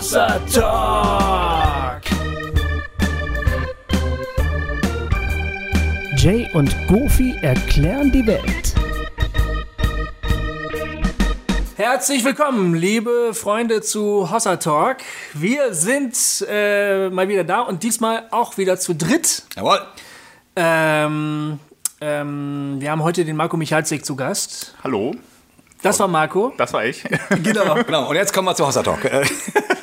Hossa Talk. Jay und Goofy erklären die Welt. Herzlich willkommen, liebe Freunde zu Hossa Talk. Wir sind äh, mal wieder da und diesmal auch wieder zu dritt. Jawohl. Ähm, ähm, wir haben heute den Marco Michalzik zu Gast. Hallo, Das war Marco. das war ich. Genau. Genau, und jetzt kommen wir zu Hossa Talk.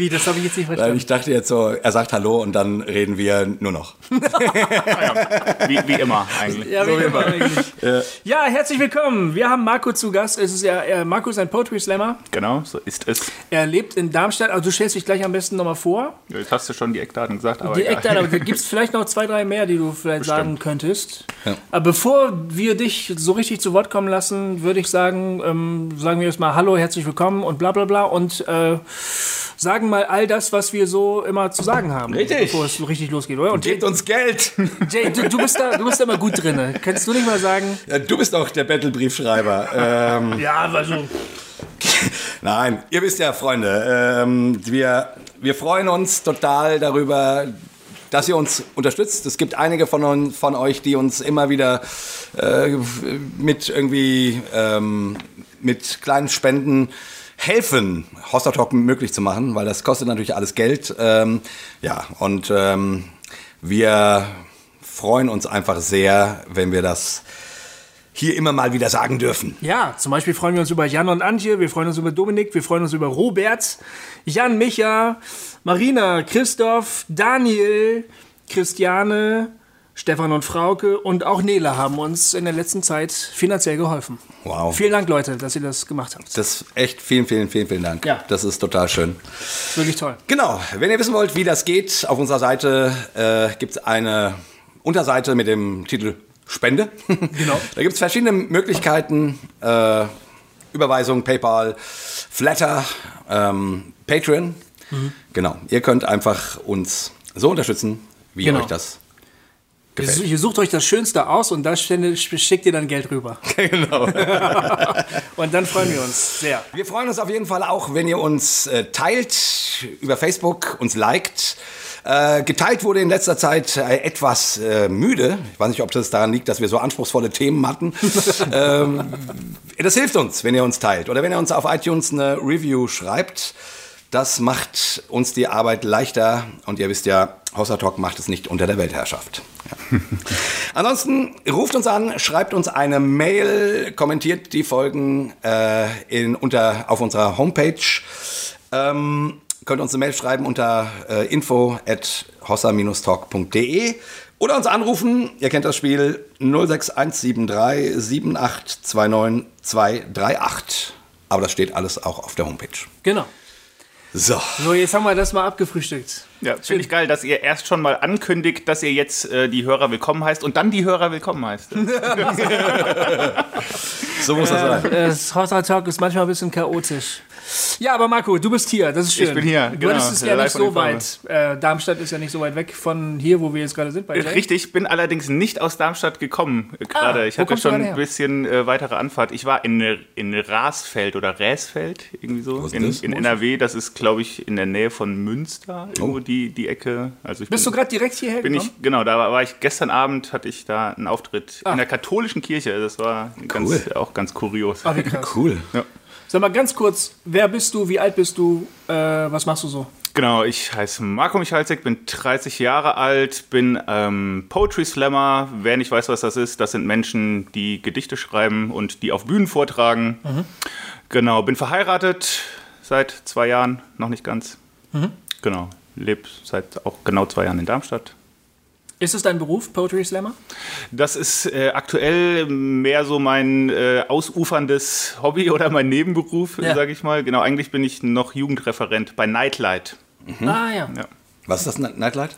Wie, das habe ich jetzt nicht Weil verstanden. ich dachte jetzt so, er sagt Hallo und dann reden wir nur noch. wie, wie immer eigentlich. Ja, wie immer eigentlich. Ja, herzlich willkommen. Wir haben Marco zu Gast. Es ist ja, äh, Marco ist ein Poetry Slammer. Genau, so ist es. Er lebt in Darmstadt. Also du stellst dich gleich am besten nochmal vor. Jetzt hast du schon die Eckdaten gesagt, aber Die egal. Eckdaten, aber gibt es vielleicht noch zwei, drei mehr, die du vielleicht sagen könntest. Ja. Aber bevor wir dich so richtig zu Wort kommen lassen, würde ich sagen, ähm, sagen wir erstmal Hallo, herzlich willkommen und bla bla bla und äh, sagen mal all das, was wir so immer zu sagen haben. Richtig. Bevor es richtig losgeht, oder? Und Jay, Gebt uns Geld! Jay du, du, bist da, du bist da immer gut drin. Kannst du nicht mal sagen? Ja, Du bist auch der Battlebriefschreiber. Ähm, Ja, also. nein, ihr wisst ja, Freunde, ähm, wir, wir freuen uns total darüber, dass ihr uns unterstützt. Es gibt einige von, von euch, die uns immer wieder äh, mit irgendwie ähm, mit kleinen Spenden helfen, Hoster Talk möglich zu machen, weil das kostet natürlich alles Geld. Ähm, ja, und ähm, wir freuen uns einfach sehr, wenn wir das hier immer mal wieder sagen dürfen. Ja, zum Beispiel freuen wir uns über Jan und Antje, wir freuen uns über Dominik, wir freuen uns über Robert, Jan, Micha, Marina, Christoph, Daniel, Christiane, Stefan und Frauke und auch Nele haben uns in der letzten Zeit finanziell geholfen. Wow. Vielen Dank, Leute, dass ihr das gemacht habt. Das ist echt vielen, vielen, vielen, vielen Dank. Ja. Das ist total schön. Wirklich toll. Genau, wenn ihr wissen wollt, wie das geht, auf unserer Seite äh, gibt es eine Unterseite mit dem Titel Spende. Genau. da gibt es verschiedene Möglichkeiten. Äh, Überweisung, PayPal, Flatter, ähm, Patreon. Mhm. Genau, ihr könnt einfach uns so unterstützen, wie Genau. euch das gefällt. ihr sucht euch das Schönste aus und da stände- schickt ihr dann Geld rüber. genau. Und dann freuen wir uns sehr. Wir freuen uns auf jeden Fall auch, wenn ihr uns äh, teilt über Facebook, uns liked. Äh, geteilt wurde in letzter Zeit äh, etwas äh, müde. Ich weiß nicht, ob das daran liegt, dass wir so anspruchsvolle Themen hatten. ähm, das hilft uns, wenn ihr uns teilt. Oder wenn ihr uns auf iTunes eine Review schreibt. Das macht uns die Arbeit leichter. Und ihr wisst ja, Hossa Talk macht es nicht unter der Weltherrschaft. Ja. Ansonsten ruft uns an, schreibt uns eine Mail, kommentiert die Folgen äh, in, unter, auf unserer Homepage. Ähm, könnt uns eine Mail schreiben unter äh, info at hossa-talk.de oder uns anrufen. Ihr kennt das Spiel 06173 7829238. Aber das steht alles auch auf der Homepage. Genau. So. So, jetzt haben wir das mal abgefrühstückt. Ja, finde ich geil, dass ihr erst schon mal ankündigt, dass ihr jetzt äh, die Hörer willkommen heißt und dann die Hörer willkommen heißt. So muss das sein. Das Hotter Talk ist manchmal ein bisschen chaotisch. Ja, aber Marco, du bist hier, das ist schön. Ich bin hier, Du genau, hattest es ja nicht so weit. Äh, Darmstadt ist ja nicht so weit weg von hier, wo wir jetzt gerade sind. Bei Jay. Richtig, bin allerdings nicht aus Darmstadt gekommen äh, gerade. ich wo hatte du schon ein bisschen äh, weitere Anfahrt. Ich war in, in Rasfeld oder Räsfeld, irgendwie so, ist in, das? in NRW. Das ist, glaube ich, in der Nähe von Münster, irgendwo Oh. die, die Ecke. Also ich Bist du bin, gerade direkt hierher bin gekommen? ich, genau, da war, war ich gestern Abend, hatte ich da einen Auftritt Ah. in der katholischen Kirche. Das war ganz, Cool. auch ganz kurios. Ah, wie krass. Cool. Ja. Sag mal ganz kurz, wer bist du, wie alt bist du, äh, was machst du so? Genau, ich heiße Marco Michalzek, bin 30 Jahre alt, bin ähm, Poetry Slammer. Wer nicht weiß, was das ist, das sind Menschen, die Gedichte schreiben und die auf Bühnen vortragen. Genau, bin verheiratet seit zwei Jahren, noch nicht ganz. Genau, lebe seit auch genau zwei Jahren in Darmstadt. Ist es dein Beruf, Poetry Slammer? Das ist äh, aktuell mehr so mein äh, ausuferndes Hobby oder mein Nebenberuf, Ja. sage ich mal. Genau, eigentlich bin ich noch Jugendreferent bei Nightlight. Ah ja. Ja. Was ist das, Nightlight?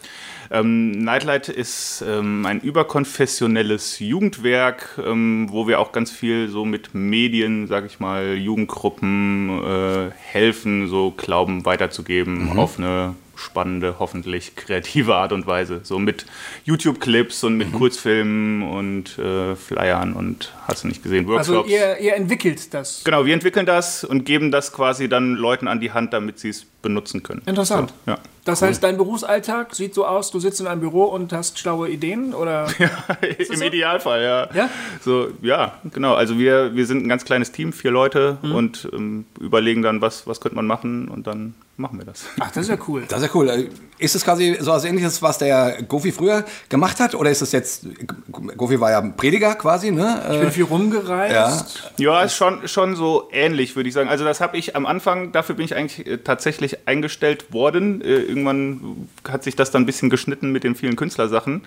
Ähm, Nightlight ist ähm, ein überkonfessionelles Jugendwerk, ähm, wo wir auch ganz viel so mit Medien, sag ich mal, Jugendgruppen äh, helfen, so Glauben weiterzugeben auf eine spannende, hoffentlich kreative Art und Weise. So mit YouTube-Clips und mit Kurzfilmen und äh, Flyern und hast du nicht gesehen, Workshops. Also ihr, ihr entwickelt das. Genau, wir entwickeln das und geben das quasi dann Leuten an die Hand, damit sie es benutzen können. Interessant. Ja. Das heißt, dein Berufsalltag sieht so aus, du sitzt in einem Büro und hast schlaue Ideen oder? Im so? Idealfall, ja. Ja? So, ja, genau. Also wir, wir sind ein ganz kleines Team, vier Leute und ähm, überlegen dann, was, was könnte man machen und dann machen wir das. Ach, das ist ja cool. Das ist ja cool. Ist es quasi so was ähnliches, was der Gofi früher gemacht hat? Oder ist es jetzt, Gofi war ja Prediger quasi, ne? Ich bin viel rumgereist. Ja, ist schon, schon so ähnlich, würde ich sagen. Also das habe ich am Anfang, dafür bin ich eigentlich äh, tatsächlich eingestellt worden. Äh, irgendwann hat sich das dann ein bisschen geschnitten mit den vielen Künstlersachen.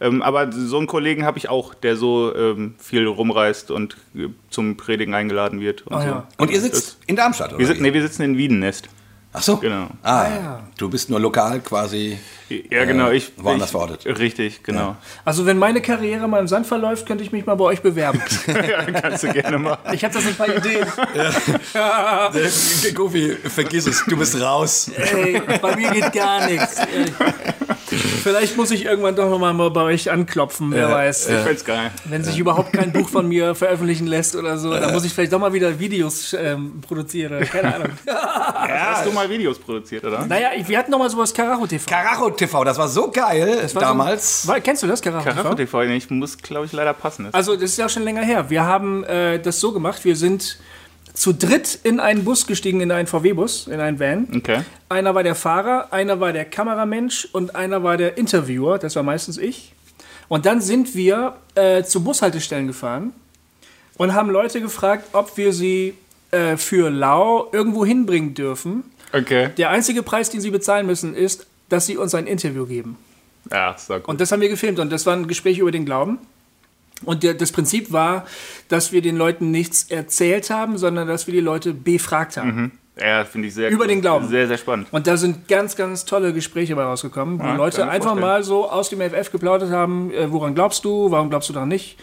Ähm, aber so einen Kollegen habe ich auch, der so ähm, viel rumreist und äh, zum Predigen eingeladen wird. Und Ah, so. ja. Und ihr sitzt in Darmstadt, oder? Wir, nee, wir sitzen in Wiedennest. Ach so. Genau. Ah, ja. du bist nur lokal quasi. Ja, genau. Ich, woanders ich, verortet. Richtig, genau. Also wenn meine Karriere mal im Sand verläuft, könnte ich mich mal bei euch bewerben. Ja, kannst du gerne machen. Ich habe da so ein paar Ideen. Gofi, vergiss es, du bist raus. Ey, bei mir geht gar nichts. Vielleicht muss ich irgendwann doch noch mal bei euch anklopfen, wer weiß. Ich find's geil. Wenn sich überhaupt kein Buch von mir veröffentlichen lässt oder so, dann muss ich vielleicht doch mal wieder Videos ähm, produzieren. Keine Ahnung. Hast du mal Videos produziert, oder? Naja, wir hatten noch mal sowas Karacho TV. Karacho TV, das war so geil war damals. So, War- kennst du das, Karacho Karacho TV? TV, ich muss, glaube ich, leider passen. Also, das ist ja schon länger her. Wir haben äh, das so gemacht, wir sind zu dritt in einen Bus gestiegen, in einen VW-Bus, in einen Van. Okay. Einer war der Fahrer, einer war der Kameramensch und einer war der Interviewer, das war meistens ich. Und dann sind wir äh, zu Bushaltestellen gefahren und haben Leute gefragt, ob wir sie äh, für lau irgendwo hinbringen dürfen. Okay. Der einzige Preis, den sie bezahlen müssen, ist, dass sie uns ein Interview geben. Ja, sag gut. Und das haben wir gefilmt und das war ein Gespräch über den Glauben. Und der, das Prinzip war, dass wir den Leuten nichts erzählt haben, sondern dass wir die Leute befragt haben. Ja, finde ich sehr Über cool. den Glauben. Sehr, sehr spannend. Und da sind ganz, ganz tolle Gespräche bei rausgekommen, wo Ja, Leute einfach vorstellen. mal so aus dem FF geplaudert haben, äh, woran glaubst du, warum glaubst du daran nicht?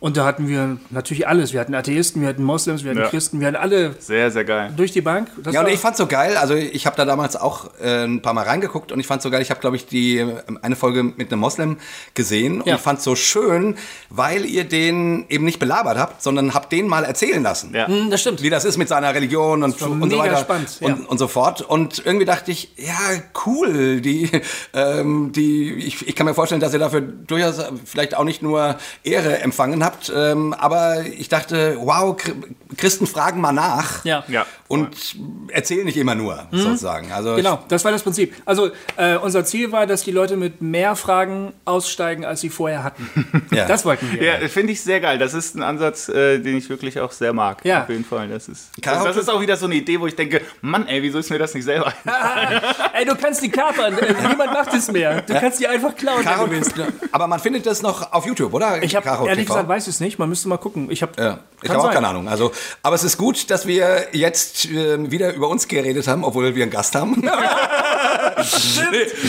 Und da hatten wir natürlich alles. Wir hatten Atheisten, wir hatten Moslems, wir hatten Ja. Christen, wir hatten alle Sehr, sehr geil. durch die Bank. Das Ja, und ich fand's so geil. Also ich habe da damals auch äh, ein paar Mal reingeguckt und ich fand's so geil. Ich habe, glaube ich, die äh, eine Folge mit einem Moslem gesehen und Ja. ich fand's so schön, weil ihr den eben nicht belabert habt, sondern habt den mal erzählen lassen. Ja. Hm, das stimmt. Wie das ist mit seiner Religion und, und so weiter spannend, ja. und, und so fort. Und irgendwie dachte ich, ja, cool. Die, ähm, die, ich, ich kann mir vorstellen, dass ihr dafür durchaus vielleicht auch nicht nur Ehre empfangen habt. Ähm, aber ich dachte, wow, Chr- Christen fragen mal nach. Ja. Ja. Und erzählen nicht immer nur, sozusagen. Also Genau, das war das Prinzip. Also äh, unser Ziel war, dass die Leute mit mehr Fragen aussteigen, als sie vorher hatten. Ja. Das wollten wir. Ja, finde ich sehr geil. Das ist ein Ansatz, äh, den ich wirklich auch sehr mag. Ja. Auf jeden Fall. Das ist, das, das ist auch wieder so eine Idee, wo ich denke, Mann, ey, wieso ist mir das nicht selber? Ey, du kannst die kapern. Äh, Niemand macht es mehr. Du kannst die einfach klauen, Karo, wenn du willst. aber man findet das noch auf YouTube, oder? Ich habe ehrlich TV? gesagt, weiß es nicht. Man müsste mal gucken. Ich habe Ja, ich habe auch keine Ahnung. Also, aber es ist gut, dass wir jetzt äh, wieder über uns geredet haben, obwohl wir einen Gast haben. nee,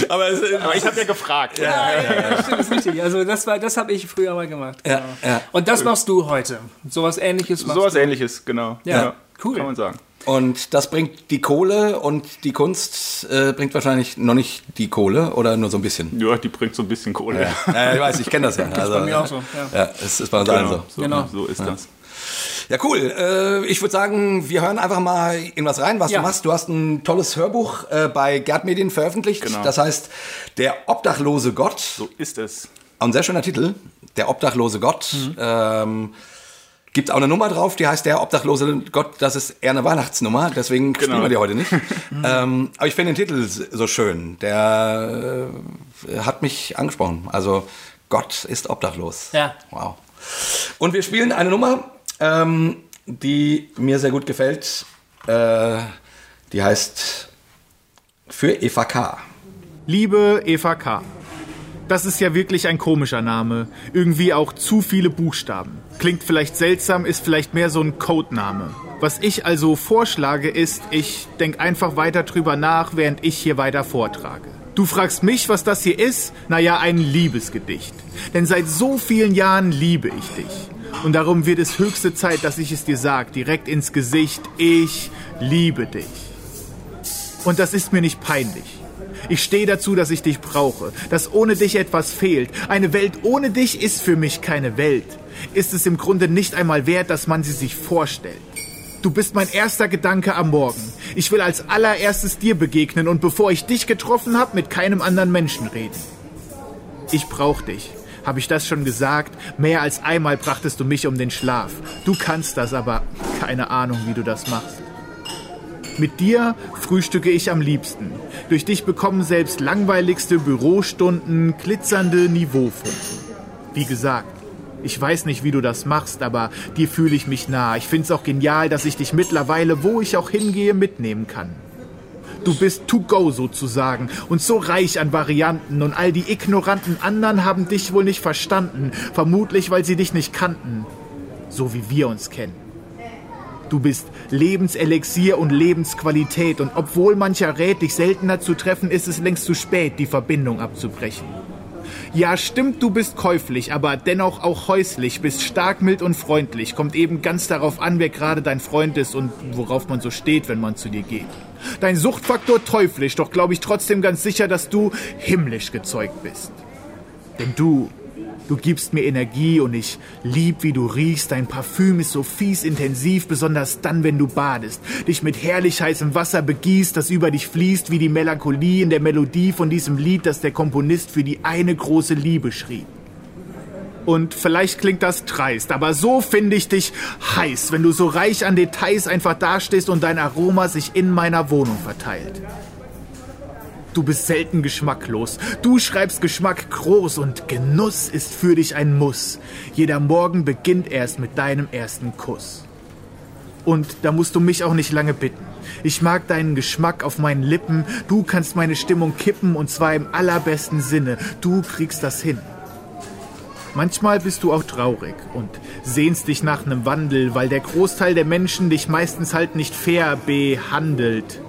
aber es, Aber ich habe ja gefragt. Ja, ja, ja, stimmt, ist richtig. Also das war, das habe ich früher mal gemacht. Ja, ja. Und das machst du heute. Sowas ähnliches machst Sowas du. ähnliches, genau. Ja, cool. Kann man sagen. Und das bringt die Kohle und die Kunst äh, bringt wahrscheinlich noch nicht die Kohle oder nur so ein bisschen. Ja, die bringt so ein bisschen Kohle. Ja, ich weiß, ich kenne das ja. Also, bei mir auch so. Ja. Ja, es ist bei uns allen Genau, so. so, Genau. so ist das. Ja, cool. Äh, ich würde sagen, wir hören einfach mal in was rein, was Ja. du machst. Du hast ein tolles Hörbuch äh, bei Gerd Medien veröffentlicht. Genau. Das heißt, Der obdachlose Gott. So ist es. Ein sehr schöner Titel. Der obdachlose Gott. Ähm, Gibt auch eine Nummer drauf, die heißt Der obdachlose Gott. Das ist eher eine Weihnachtsnummer, deswegen spielen wir die heute nicht. ähm, aber ich finde den Titel so schön. Der äh, hat mich angesprochen. Also Gott ist obdachlos. Ja. Wow. Und wir spielen eine Nummer, ähm, die mir sehr gut gefällt. Äh, die heißt Für Eva K. Liebe Eva K. Das ist ja wirklich ein komischer Name. Irgendwie auch zu viele Buchstaben. Klingt vielleicht seltsam, ist vielleicht mehr so ein Codename. Was ich also vorschlage ist, ich denk einfach weiter drüber nach, während ich hier weiter vortrage. Du fragst mich, was das hier ist? Naja, ein Liebesgedicht. Denn seit so vielen Jahren liebe ich dich. Und darum wird es höchste Zeit, dass ich es dir sag, direkt ins Gesicht. Ich liebe dich. Und das ist mir nicht peinlich. Ich stehe dazu, dass ich dich brauche, dass ohne dich etwas fehlt. Eine Welt ohne dich ist für mich keine Welt. Ist es im Grunde nicht einmal wert, dass man sie sich vorstellt. Du bist mein erster Gedanke am Morgen. Ich will als allererstes dir begegnen und bevor ich dich getroffen habe, mit keinem anderen Menschen reden. Ich brauch dich. Habe ich das schon gesagt? Mehr als einmal brachtest du mich um den Schlaf. Du kannst das, aber keine Ahnung, wie du das machst. Mit dir frühstücke ich am liebsten. Durch dich bekommen selbst langweiligste Bürostunden glitzernde Niveaufunken. Wie gesagt, ich weiß nicht, wie du das machst, aber dir fühle ich mich nah. Ich find's auch genial, dass ich dich mittlerweile, wo ich auch hingehe, mitnehmen kann. Du bist to go sozusagen und so reich an Varianten und all die ignoranten anderen haben dich wohl nicht verstanden, vermutlich weil sie dich nicht kannten, so wie wir uns kennen. Du bist Lebenselixier und Lebensqualität und obwohl mancher rät, dich seltener zu treffen, ist es längst zu spät, die Verbindung abzubrechen. Ja, stimmt, du bist käuflich, aber dennoch auch häuslich, bist stark, mild und freundlich. Kommt eben ganz darauf an, wer gerade dein Freund ist und worauf man so steht, wenn man zu dir geht. Dein Suchtfaktor teuflisch, doch glaube ich trotzdem ganz sicher, dass du himmlisch gezeugt bist. Denn du Du gibst mir Energie und ich lieb, wie du riechst. Dein Parfüm ist so fies intensiv, besonders dann, wenn du badest. Dich mit herrlich heißem Wasser begießt, das über dich fließt, wie die Melancholie in der Melodie von diesem Lied, das der Komponist für die eine große Liebe schrieb. Und vielleicht klingt das dreist, aber so finde ich dich heiß, wenn du so reich an Details einfach dastehst und dein Aroma sich in meiner Wohnung verteilt. Du bist selten geschmacklos. Du schreibst Geschmack groß und Genuss ist für dich ein Muss. Jeder Morgen beginnt erst mit deinem ersten Kuss. Und da musst du mich auch nicht lange bitten. Ich mag deinen Geschmack auf meinen Lippen. Du kannst meine Stimmung kippen und zwar im allerbesten Sinne. Du kriegst das hin. Manchmal bist du auch traurig und sehnst dich nach einem Wandel, weil der Großteil der Menschen dich meistens halt nicht fair behandelt.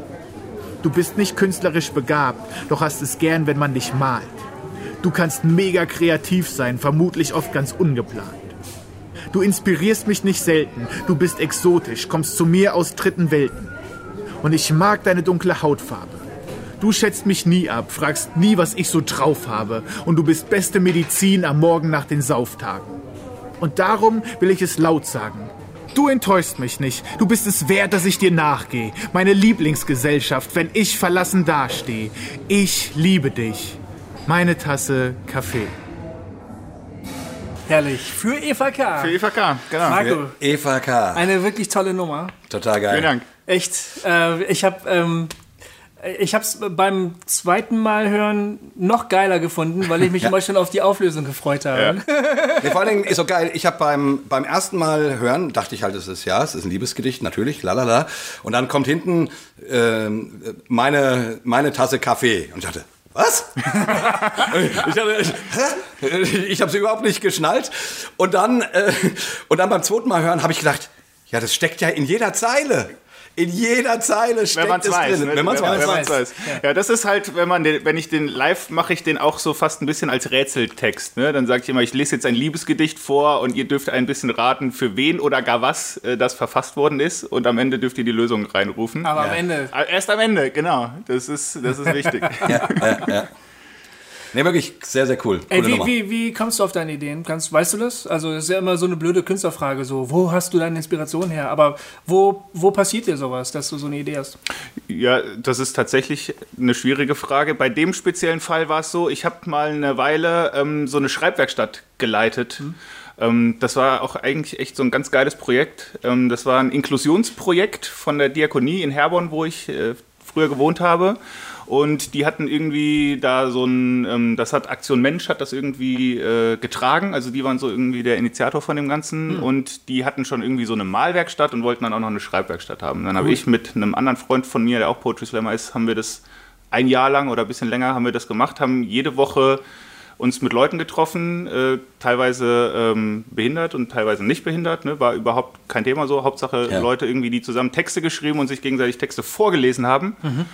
Du bist nicht künstlerisch begabt, doch hast es gern, wenn man dich malt. Du kannst mega kreativ sein, vermutlich oft ganz ungeplant. Du inspirierst mich nicht selten, du bist exotisch, kommst zu mir aus dritten Welten. Und ich mag deine dunkle Hautfarbe. Du schätzt mich nie ab, fragst nie, was ich so drauf habe, und du bist beste Medizin am Morgen nach den Sauftagen. Und darum will ich es laut sagen. Du enttäuschst mich nicht. Du bist es wert, dass ich dir nachgehe. Meine Lieblingsgesellschaft, wenn ich verlassen dastehe. Ich liebe dich. Meine Tasse Kaffee. Herrlich. Für Eva K. Für Eva K. Genau. Marco, Eva K. eine wirklich tolle Nummer. Total geil. Vielen Dank. Echt. Äh, ich habe ähm, ich habe es beim zweiten Mal hören noch geiler gefunden, weil ich mich immer schon auf die Auflösung gefreut habe. Nee, vor allen Dingen ist so geil. Ich habe beim, beim ersten Mal hören, dachte ich halt, es ist ja, es ist ein Liebesgedicht, natürlich, lalala. Und dann kommt hinten ähm, meine, meine Tasse Kaffee. Und ich dachte, was? ich habe ich hab's überhaupt nicht geschnallt. Und dann, äh, und dann beim zweiten Mal hören habe ich gedacht, ja, das steckt ja in jeder Zeile. In jeder Zeile steckt Wenn man es weiß. drin. ne? Wenn man es weiß. Wenn man's weiß. Ja, das ist halt, wenn man den, wenn ich den live mache ich den auch so fast ein bisschen als Rätseltext. Ne? Dann sage ich immer, ich lese jetzt ein Liebesgedicht vor und ihr dürft ein bisschen raten, für wen oder gar was äh, das verfasst worden ist. Und am Ende dürft ihr die Lösung reinrufen. Aber am Ende. Äh, Erst am Ende, genau. Das ist, das ist wichtig. Nee, wirklich sehr, sehr cool. Ey, wie, wie, wie kommst du auf deine Ideen? Kannst, weißt du das? Also, das ist ja immer so eine blöde Künstlerfrage, so, wo hast du deine Inspiration her? Aber wo, wo passiert dir sowas, dass du so eine Idee hast? Ja, das ist tatsächlich eine schwierige Frage. Bei dem speziellen Fall war es so, ich habe mal eine Weile ähm, so eine Schreibwerkstatt geleitet. Ähm, das war auch eigentlich echt so ein ganz geiles Projekt. Ähm, das war ein Inklusionsprojekt von der Diakonie in Herborn, wo ich äh, früher gewohnt habe. Und die hatten irgendwie da so ein, ähm, das hat Aktion Mensch hat das irgendwie äh, getragen. Also die waren so irgendwie der Initiator von dem Ganzen. Und die hatten schon irgendwie so eine Malwerkstatt und wollten dann auch noch eine Schreibwerkstatt haben. Dann habe ich mit einem anderen Freund von mir, der auch Poetry Slammer ist, haben wir das ein Jahr lang oder ein bisschen länger haben wir das gemacht, haben jede Woche uns mit Leuten getroffen, äh, teilweise ähm, behindert und teilweise nicht behindert, ne? war überhaupt kein Thema so. Hauptsache Ja. Leute irgendwie, die zusammen Texte geschrieben und sich gegenseitig Texte vorgelesen haben. Ähm,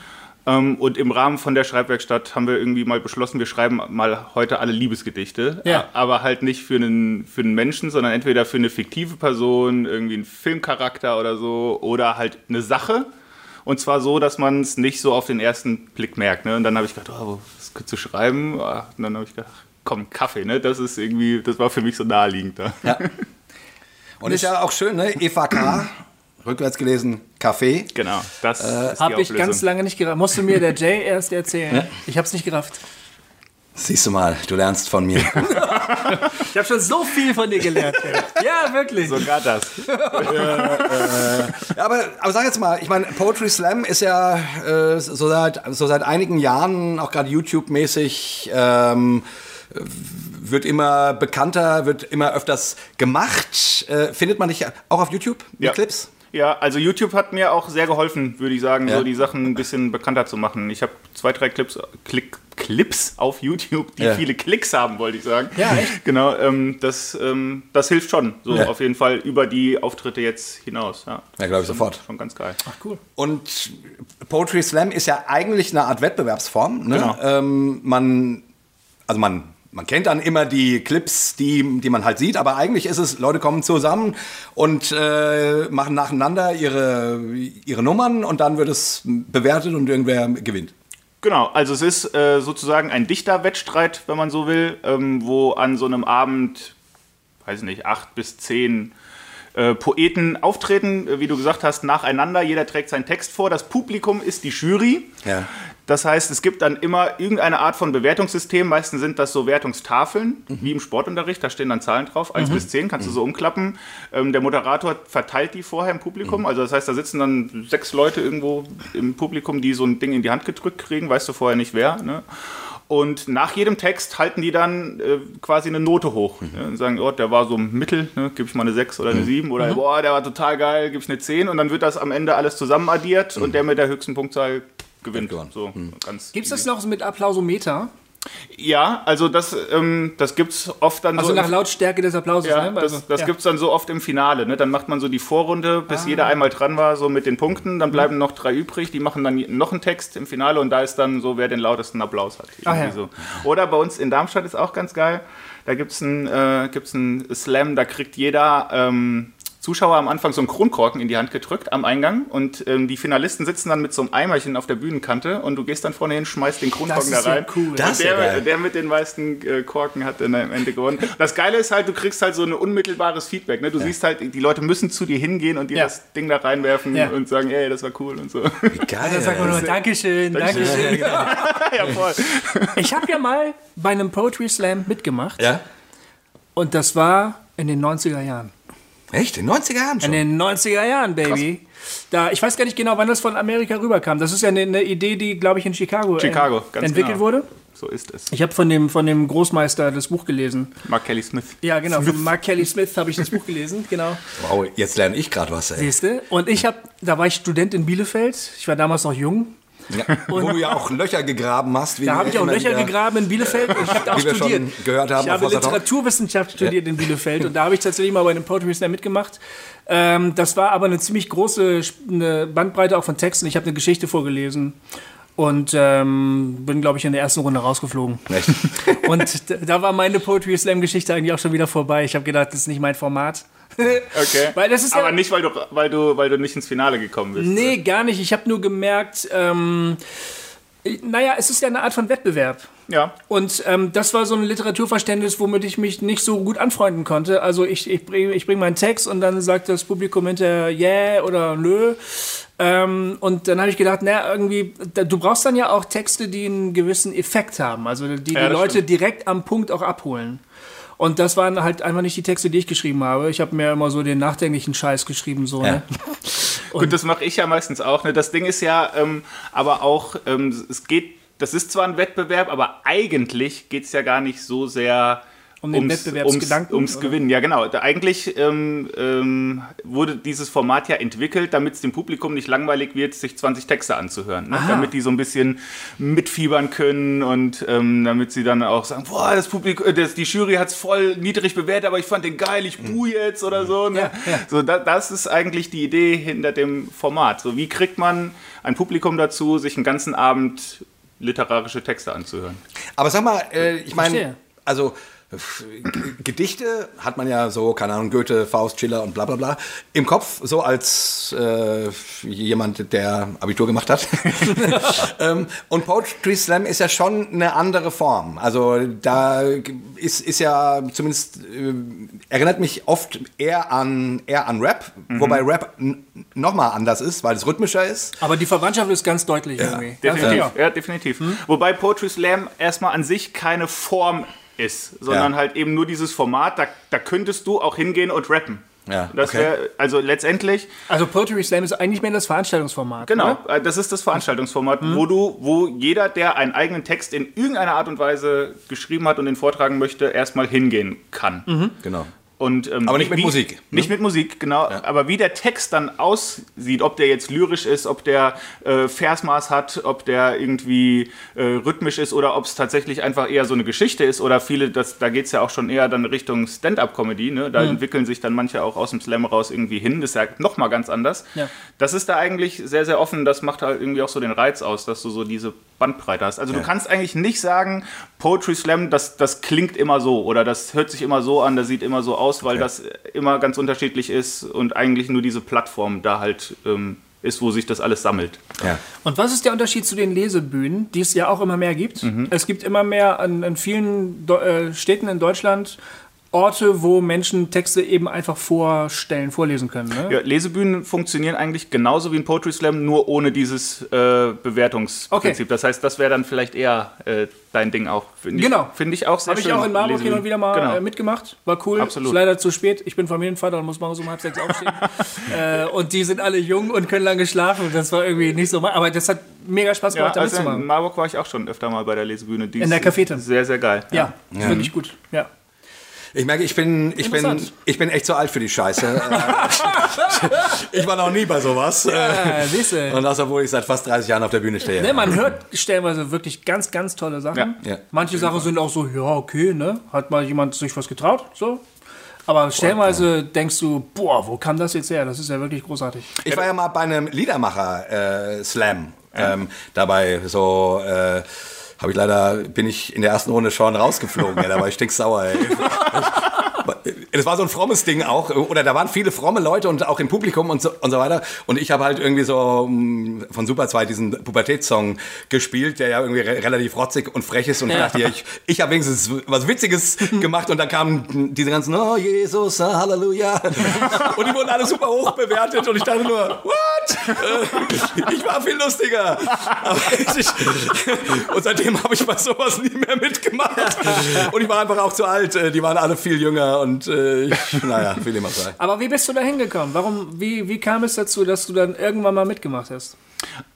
und im Rahmen von der Schreibwerkstatt haben wir irgendwie mal beschlossen, wir schreiben mal heute alle Liebesgedichte. Ja. Aber halt nicht für einen, für einen Menschen, sondern entweder für eine fiktive Person, irgendwie einen Filmcharakter oder so, oder halt eine Sache. Und zwar so, dass man es nicht so auf den ersten Blick merkt. Ne? Und dann habe ich gedacht, oh, was zu schreiben? Ah, Und dann habe ich gedacht, komm, Kaffee, ne? Das ist irgendwie, das war für mich so naheliegend da. Ja. Und ist ja auch schön, ne? Eva K. rückwärts gelesen, Kaffee. Genau, das die Habe Äh, ich ganz lange nicht gerafft. Musst du mir der Jay erst erzählen? Ich habe es nicht gerafft. Siehst du mal, du lernst von mir. Ich habe schon so viel von dir gelernt. Ja, wirklich. Sogar das. Ja, aber, aber sag jetzt mal, ich meine, Poetry Slam ist ja äh, so, seit, so seit einigen Jahren, auch gerade YouTube-mäßig, ähm, wird immer bekannter, wird immer öfters gemacht. Äh, findet man dich auch auf YouTube, die Ja. Clips? Ja, also YouTube hat mir auch sehr geholfen, würde ich sagen, Ja. so die Sachen ein bisschen bekannter zu machen. Ich habe zwei, drei Clips, Klick, Clips auf YouTube, die Ja. viele Klicks haben, wollte ich sagen. Ja, echt? Genau, ähm, das, ähm, das hilft schon, so Ja. auf jeden Fall über die Auftritte jetzt hinaus. Ja, Ja, glaube ich sofort. schon ganz geil. Ach, cool. Und Poetry Slam ist ja eigentlich eine Art Wettbewerbsform. Ne? Genau. Ähm, man, also man, man kennt dann immer die Clips, die, die man halt sieht, aber eigentlich ist es, Leute kommen zusammen und äh, machen nacheinander ihre, ihre Nummern und dann wird es bewertet und irgendwer gewinnt. Genau, also es ist äh, sozusagen ein Dichterwettstreit, wenn man so will, ähm, wo an so einem Abend, weiß ich nicht, acht bis zehn äh, Poeten auftreten, äh, wie du gesagt hast, nacheinander. Jeder trägt seinen Text vor. Das Publikum ist die Jury. Ja. Das heißt, es gibt dann immer irgendeine Art von Bewertungssystem. Meistens sind das so Wertungstafeln, wie im Sportunterricht. Da stehen dann Zahlen drauf, 1 bis 10, kannst du so umklappen. Ähm, der Moderator verteilt die vorher im Publikum. Also das heißt, da sitzen dann sechs Leute irgendwo im Publikum, die so ein Ding in die Hand gedrückt kriegen. Weißt du vorher nicht wer. Ne? Und nach jedem Text halten die dann äh, quasi eine Note hoch. Ne? Und sagen, oh, der war so mittel, ne? gebe ich mal eine 6 oder eine 7. Oder, boah, der war total geil, gebe ich eine 10. Und dann wird das am Ende alles zusammen addiert und der mit der höchsten Punktzahl gewinnt. gewonnen. So, ganz Gibt es das noch mit Applausometer? ja, also das, ähm, das gibt es oft dann Also so. nach im- Lautstärke des Applauses. ja, ne? das, Also, das ja. gibt es dann so oft im Finale. Ne? Dann macht man so die Vorrunde, bis Ah. jeder einmal dran war, so mit den Punkten. Mhm. Dann bleiben noch drei übrig. Die machen dann noch einen Text im Finale und da ist dann so, wer den lautesten Applaus hat. Ach ja. so. Oder bei uns in Darmstadt ist auch ganz geil. Da gibt es einen, äh, gibt's einen Slam, da kriegt jeder ähm, Zuschauer am Anfang so einen Kronkorken in die Hand gedrückt am Eingang und ähm, die Finalisten sitzen dann mit so einem Eimerchen auf der Bühnenkante und du gehst dann vorne hin, schmeißt den Kronkorken da ist ja rein. cool. Das ist der, ja geil. der mit den meisten äh, Korken hat dann am Ende gewonnen. Das Geile ist halt, du kriegst halt so ein unmittelbares Feedback. Ne? Du siehst halt, die Leute müssen zu dir hingehen und dir Ja. das Ding da reinwerfen Ja. und sagen, ey, das war cool und so. Geil. Dann sagt man nur Dankeschön, Dankeschön. ja, voll. Ich habe ja mal bei einem Poetry Slam mitgemacht ja? und das war in den 90er Jahren. Echt? In den 90er Jahren In schon? den 90er Jahren, Baby. Da, ich weiß gar nicht genau, wann das von Amerika rüberkam. Das ist ja eine, eine Idee, die, glaube ich, in Chicago, Chicago, ent- ganz entwickelt genau. wurde. So ist es. Ich habe von dem, von dem Großmeister das Buch gelesen. Mark Kelly Smith. Ja, genau. Von Mark Kelly Smith habe ich das Buch gelesen, genau. Wow, jetzt lerne ich gerade was, ey. Siehste? Und ich habe, da war ich Student in Bielefeld. Ich war damals noch jung. Ja. Wo du ja auch Löcher gegraben hast. Da habe ich auch Löcher gegraben in Bielefeld. Ich habe auch studiert. gehört haben ich habe. Literaturwissenschaft studiert in Bielefeld und da habe ich tatsächlich mal bei einem Poetry Slam mitgemacht. Ähm, das war aber eine ziemlich große Bandbreite auch von Texten. Ich habe eine Geschichte vorgelesen und ähm, bin, glaube ich, in der ersten Runde rausgeflogen. Echt? Und da war meine Poetry Slam Geschichte eigentlich auch schon wieder vorbei. Ich habe gedacht, das ist nicht mein Format. Okay. Weil das ist ja- Aber nicht, weil du, weil, du, weil du nicht ins Finale gekommen bist. Nee, gar nicht. Ich habe nur gemerkt, ähm, naja, es ist ja eine Art von Wettbewerb. Ja. Und ähm, das war so ein Literaturverständnis, womit ich mich nicht so gut anfreunden konnte. Also ich, ich bringe ich bring meinen Text und dann sagt das Publikum hinterher yeah oder nö. Ähm, und dann habe ich gedacht, naja, irgendwie, da, du brauchst dann ja auch Texte, die einen gewissen Effekt haben. Also die die Ja, Leute stimmt. direkt am Punkt auch abholen. Und das waren halt einfach nicht die Texte, die ich geschrieben habe. Ich habe mir immer so den nachdenklichen Scheiß geschrieben, so, Ja. ne? Gut, das mache ich ja meistens auch. Ne? Das Ding ist ja ähm, aber auch, ähm, es geht, das ist zwar ein Wettbewerb, aber eigentlich geht es ja gar nicht so sehr Um den ums, Wettbewerbsgedanken, Ums, ums oder? Gewinnen, ja genau. Da eigentlich ähm, ähm, wurde dieses Format ja entwickelt, damit es dem Publikum nicht langweilig wird, sich 20 Texte anzuhören. Ne? Damit die so ein bisschen mitfiebern können und ähm, damit sie dann auch sagen, boah, das Publikum, äh, das, die Jury hat es voll niedrig bewertet, aber ich fand den geil, ich buh jetzt oder so. Ne? Ja, ja. So, da, das ist eigentlich die Idee hinter dem Format. So, wie kriegt man ein Publikum dazu, sich einen ganzen Abend literarische Texte anzuhören? Aber sag mal, äh, ich meine, also Gedichte hat man ja so, keine Ahnung, Goethe, Faust, Schiller und bla bla bla, im Kopf, so als äh, jemand, der Abitur gemacht hat. ähm, und Poetry Slam ist ja schon eine andere Form. Also da ist, ist ja zumindest, äh, erinnert mich oft eher an, eher an Rap, wobei Rap nochmal anders ist, weil es rhythmischer ist. Aber die Verwandtschaft ist ganz deutlich irgendwie. Definitiv, Ja. ja, definitiv. Wobei Poetry Slam erstmal an sich keine Form ist, sondern Ja. halt eben nur dieses Format, da, da könntest du auch hingehen und rappen. Ja, Das okay. wäre, also letztendlich, Also Poetry Slam ist eigentlich mehr das Veranstaltungsformat. genau, Oder? äh, das ist das Veranstaltungsformat, Mhm. wo du, wo jeder, der einen eigenen Text in irgendeiner Art und Weise geschrieben hat und den vortragen möchte, erstmal hingehen kann. Genau. Und, ähm, Aber nicht wie- mit wie, Musik, ne? Nicht mit Musik, genau. Aber wie der Text dann aussieht, ob der jetzt lyrisch ist, ob der äh, Versmaß hat, ob der irgendwie äh, rhythmisch ist oder ob es tatsächlich einfach eher so eine Geschichte ist oder viele, das, da geht es ja auch schon eher dann Richtung Stand-up-Comedy. Ne? Da entwickeln sich dann manche auch aus dem Slam raus irgendwie hin. Das ist ja nochmal ganz anders. Ja. Das ist da eigentlich sehr, sehr offen. Das macht halt irgendwie auch so den Reiz aus, dass du so diese Bandbreite hast. Also du kannst eigentlich nicht sagen, Poetry Slam, das, das klingt immer so oder das hört sich immer so an, das sieht immer so aus, weil Okay. das immer ganz unterschiedlich ist und eigentlich nur diese Plattform da halt ähm, ist, wo sich das alles sammelt. Ja. Und was ist der Unterschied zu den Lesebühnen, die es ja auch immer mehr gibt? Mhm. Es gibt immer mehr an, an vielen Do äh, Städten in Deutschland Orte, wo Menschen Texte eben einfach vorstellen, vorlesen können. Ne? Ja, Lesebühnen funktionieren eigentlich genauso wie ein Poetry Slam, nur ohne dieses äh, Bewertungsprinzip. Okay. Das heißt, das wäre dann vielleicht eher äh, dein Ding auch. Finde ich, Genau. Finde ich auch sehr Habe ich schön. auch in Marburg hin und wieder mal Genau. äh, mitgemacht. War cool. Absolut. Ist leider zu spät. Ich bin Familienvater und muss morgens um halb sechs aufstehen. äh, und die sind alle jung und können lange schlafen. Das war irgendwie nicht so. Aber das hat mega Spaß Ja, gemacht, da also in mitzumachen. Marburg war ich auch schon öfter mal bei der Lesebühne. Die In der Cafete. Sehr, sehr geil. Ja, ist wirklich gut. Ja. Ich merke, ich bin, ich bin, ich bin echt zu alt für die Scheiße. Äh, ich war noch nie bei sowas. Äh, siehst du. Und das, obwohl ich seit fast 30 Jahren auf der Bühne stehe. Ne, man hört stellenweise wirklich ganz, ganz tolle Sachen. Ja. Ja. Manche Sachen sind auch so, ja, okay, ne? Hat mal jemand sich was getraut, so. Aber stellenweise denkst du, boah, wo kam das jetzt her? Das ist ja wirklich großartig. Ich war ja mal bei einem Liedermacher-Slam. ähm, dabei so. Äh, habe ich leider, bin ich in der ersten Runde schon rausgeflogen, ey, da war ich stinksauer, ey. Das war so ein frommes Ding auch, oder da waren viele fromme Leute und auch im Publikum und so, und so weiter. Und ich habe halt irgendwie so mh, von Super 2 diesen Pubertätssong gespielt, der ja irgendwie re relativ rotzig und frech ist. Und ich dachte, ja, ich, ich habe wenigstens was Witziges gemacht. Und dann kamen diese ganzen, oh Jesus, ah, Halleluja. Und die wurden alle super hoch bewertet. Und ich dachte nur, what? Äh, Ich war viel lustiger. Und seitdem habe ich bei sowas nie mehr mitgemacht. Und ich war einfach auch zu alt. Äh, Die waren alle viel jünger und äh, ich, naja, wie dem auch sei. Aber wie bist du da hingekommen? Warum, wie, wie kam es dazu, dass du dann irgendwann mal mitgemacht hast?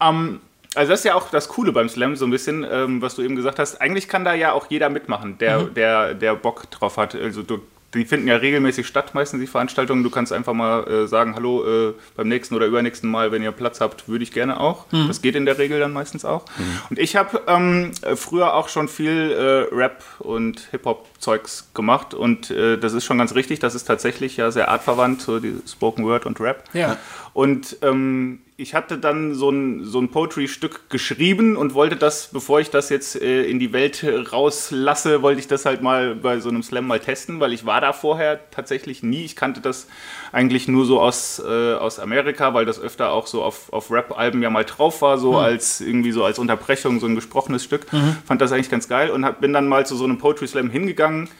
Ähm, also das ist ja auch das Coole beim Slam, so ein bisschen, ähm, was du eben gesagt hast. Eigentlich kann da ja auch jeder mitmachen, der, der, der Bock drauf hat. Also du, die finden ja regelmäßig statt, meistens die Veranstaltungen. Du kannst einfach mal äh, sagen, hallo, äh, beim nächsten oder übernächsten Mal, wenn ihr Platz habt, würde ich gerne auch. Das geht in der Regel dann meistens auch. Und ich habe ähm, äh, früher auch schon viel äh, Rap und Hip-Hop-Zeugs gemacht und äh, das ist schon ganz richtig. Das ist tatsächlich ja sehr artverwandt, so die Spoken Word und Rap. Ja. Und ähm, ich hatte dann so ein, so ein Poetry-Stück geschrieben und wollte das, bevor ich das jetzt äh, in die Welt rauslasse, wollte ich das halt mal bei so einem Slam mal testen, weil ich war da vorher tatsächlich nie. Ich kannte das eigentlich nur so aus, äh, aus Amerika, weil das öfter auch so auf, auf Rap-Alben ja mal drauf war, so als irgendwie so als Unterbrechung, so ein gesprochenes Stück. Fand das eigentlich ganz geil und hab, bin dann mal zu so einem Poetry Slam hingegangen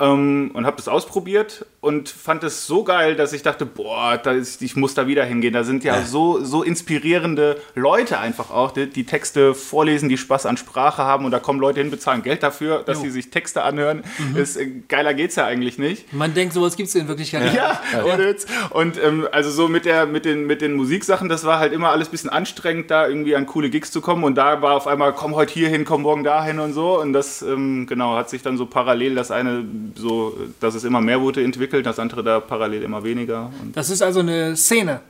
ähm, und habe das ausprobiert und fand es so geil, dass ich dachte, boah, ist, ich muss da wieder hingehen. Da sind ja, Ja. so so inspirierende Leute einfach auch, die, die Texte vorlesen, die Spaß an Sprache haben und da kommen Leute hin, bezahlen Geld dafür, dass sie sich Texte anhören. Ist, äh, geiler geht's ja eigentlich nicht. Man denkt, sowas gibt es in Wirklichkeit nicht. Ja, ohne Witz. Und ähm, also so mit, der, mit, den, mit den Musiksachen, das war halt immer alles ein bisschen anstrengend, da irgendwie an coole Gigs zu kommen. Und da war auf einmal, komm heute hier hin, komm morgen dahin und so. Und das, ähm, genau, hat sich dann so parallel das eine so, dass es immer mehr wurde, entwickelt, das andere da parallel immer weniger. Und Das ist also eine Szene.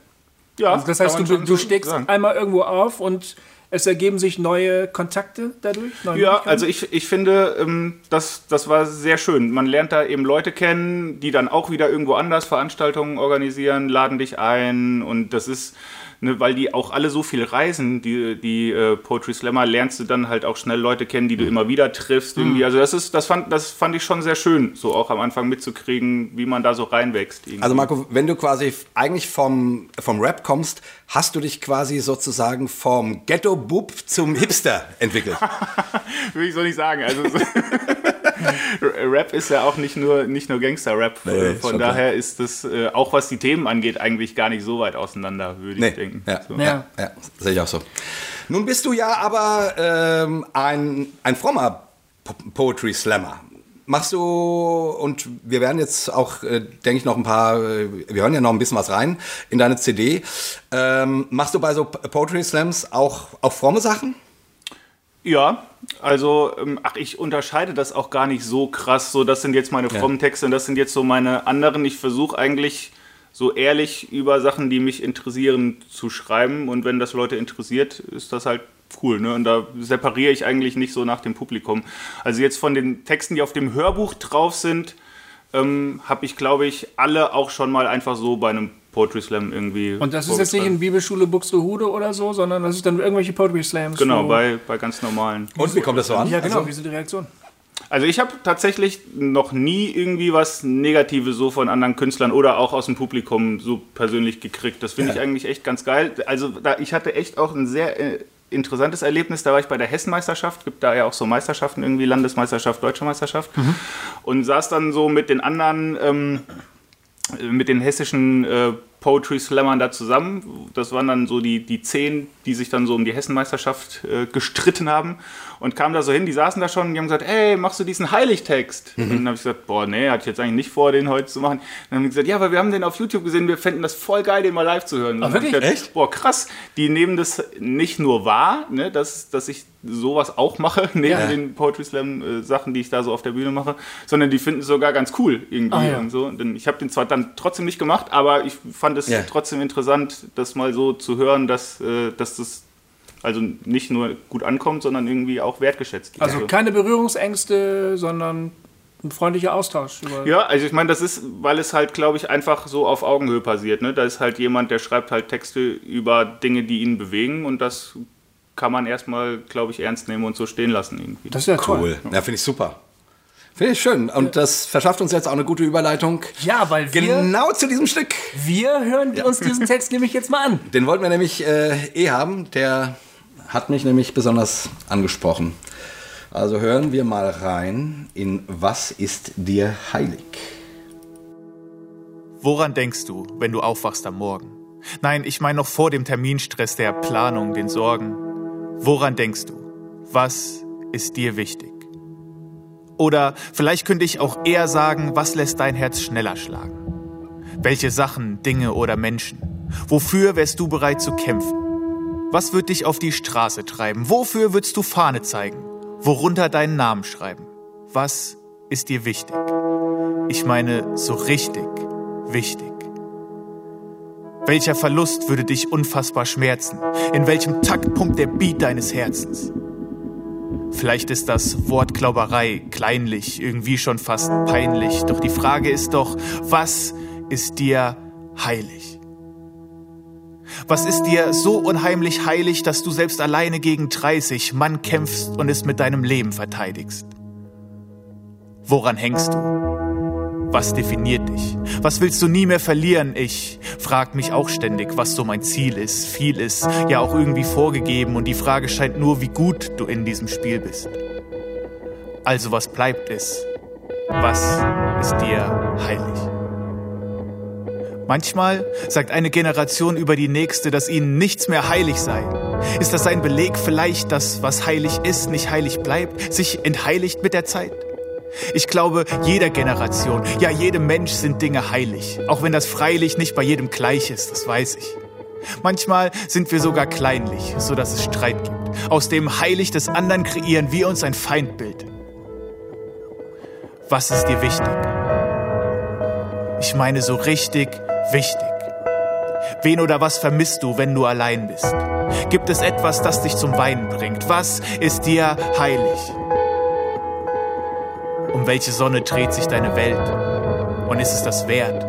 ja, Also das heißt, du, du steckst sagen. einmal irgendwo auf und es ergeben sich neue Kontakte dadurch? Neue Ja, also ich, ich finde, ähm, das, das war sehr schön. Man lernt da eben Leute kennen, die dann auch wieder irgendwo anders Veranstaltungen organisieren, laden dich ein und das ist, ne, weil die auch alle so viel reisen, die, die äh, Poetry Slammer, lernst du dann halt auch schnell Leute kennen, die du immer wieder triffst. Irgendwie. Also das ist, das fand, das fand ich schon sehr schön, so auch am Anfang mitzukriegen, wie man da so reinwächst. irgendwie. Also Marco, wenn du quasi eigentlich vom, vom Rap kommst, hast du dich quasi sozusagen vom Ghetto-Bub zum Hipster entwickelt. Will ich so nicht sagen. Also so Rap ist ja auch nicht nur, nicht nur Gangster-Rap. Nee, Von daher ist das, äh, auch was die Themen angeht, eigentlich gar nicht so weit auseinander, würde Nee, ich denken. ja, So. ja. Ja. ja, sehe ich auch so. Nun bist du ja aber ähm, ein, ein frommer Po- Poetry Slammer. Machst du, und wir werden jetzt auch, äh, denke ich, noch ein paar, äh, wir hören ja noch ein bisschen was rein in deine CD. Ähm, machst du bei so Poetry Slams auch, auch fromme Sachen? Ja, also, ähm, ach, ich unterscheide das auch gar nicht so krass. So, das sind jetzt meine frommen Texte und das sind jetzt so meine anderen. Ich versuche eigentlich so ehrlich über Sachen, die mich interessieren, zu schreiben. Und wenn das Leute interessiert, ist das halt cool. Ne? Und da separiere ich eigentlich nicht so nach dem Publikum. Also jetzt von den Texten, die auf dem Hörbuch drauf sind, ähm, habe ich, glaube ich, alle auch schon mal einfach so bei einem Poetry Slam irgendwie. Und das ist jetzt nicht in Bibelschule Buxtehude oder so, sondern das ist dann irgendwelche Poetry Slams. Genau, bei, bei ganz normalen. Und wie kommt das so an? Ja, genau, Also, wie sind die Reaktionen? Also ich habe tatsächlich noch nie irgendwie was Negatives so von anderen Künstlern oder auch aus dem Publikum so persönlich gekriegt. Das finde ich eigentlich echt ganz geil. Also da, ich hatte echt auch ein sehr äh, interessantes Erlebnis. Da war ich bei der Hessenmeisterschaft, gibt da ja auch so Meisterschaften irgendwie, Landesmeisterschaft, Deutsche Meisterschaft. Und saß dann so mit den anderen, ähm, mit den hessischen äh, Poetry Slammern da zusammen. Das waren dann so die, die zehn, die sich dann so um die Hessenmeisterschaft äh, gestritten haben. Und kamen da so hin, die saßen da schon und die haben gesagt, ey, machst du diesen Heiligtext? Und dann habe ich gesagt, boah, nee, hatte ich jetzt eigentlich nicht vor, den heute zu machen. Dann haben die gesagt, ja, aber wir haben den auf YouTube gesehen, wir fänden das voll geil, den mal live zu hören. Und ich wirklich? gesagt, Boah, krass. Die nehmen das nicht nur wahr, ne, dass, dass ich sowas auch mache, neben Ja. den Poetry Slam äh, Sachen, die ich da so auf der Bühne mache, sondern die finden es sogar ganz cool irgendwie Ah, ja. und so. Denn ich habe den zwar dann trotzdem nicht gemacht, aber ich fand es Ja. trotzdem interessant, das mal so zu hören, dass, äh, dass das also nicht nur gut ankommt, sondern irgendwie auch wertgeschätzt wird. Also keine Berührungsängste, sondern ein freundlicher Austausch. Über Ja, also ich meine, das ist, weil es halt, glaube ich, einfach so auf Augenhöhe passiert. Ne? Da ist halt jemand, der schreibt halt Texte über Dinge, die ihn bewegen und das kann man erstmal, glaube ich, ernst nehmen und so stehen lassen irgendwie. Das ist ja toll. Cool. Ja, finde ich super. Finde ich schön. Und das verschafft uns jetzt auch eine gute Überleitung. Ja, weil wir, Genau zu diesem Stück. wir hören uns diesen Text nämlich jetzt mal an. Den wollten wir nämlich äh, eh haben. Der hat mich nämlich besonders angesprochen. Also hören wir mal rein in Was ist dir heilig? Woran denkst du, wenn du aufwachst am Morgen? Nein, ich meine noch vor dem Terminstress der Planung, den Sorgen. Woran denkst du? Was ist dir wichtig? Oder vielleicht könnte ich auch eher sagen, was lässt dein Herz schneller schlagen? Welche Sachen, Dinge oder Menschen? Wofür wärst du bereit zu kämpfen? Was wird dich auf die Straße treiben? Wofür würdest du Fahne zeigen? Worunter deinen Namen schreiben? Was ist dir wichtig? Ich meine, so richtig wichtig. Welcher Verlust würde dich unfassbar schmerzen? In welchem Takt pumpt der Beat deines Herzens? Vielleicht ist das Wortklauberei, kleinlich, irgendwie schon fast peinlich. Doch die Frage ist doch, was ist dir heilig? Was ist dir so unheimlich heilig, dass du selbst alleine gegen 30 Mann kämpfst und es mit deinem Leben verteidigst? Woran hängst du? Was definiert dich? Was willst du nie mehr verlieren? Ich frag mich auch ständig, was so mein Ziel ist. Viel ist ja auch irgendwie vorgegeben und die Frage scheint nur, wie gut du in diesem Spiel bist. Also was bleibt es? Was ist dir heilig? Manchmal sagt eine Generation über die nächste, dass ihnen nichts mehr heilig sei. Ist das ein Beleg vielleicht, dass was heilig ist, nicht heilig bleibt, sich entheiligt mit der Zeit? Ich glaube, jeder Generation, ja jedem Mensch sind Dinge heilig, auch wenn das freilich nicht bei jedem gleich ist, das weiß ich. Manchmal sind wir sogar kleinlich, so dass es Streit gibt. Aus dem Heilig des anderen kreieren wir uns ein Feindbild. Was ist dir wichtig? Ich meine so richtig wichtig. Wen oder was vermisst du, wenn du allein bist? Gibt es etwas, das dich zum Weinen bringt? Was ist dir heilig? Um welche Sonne dreht sich deine Welt? Und ist es das wert?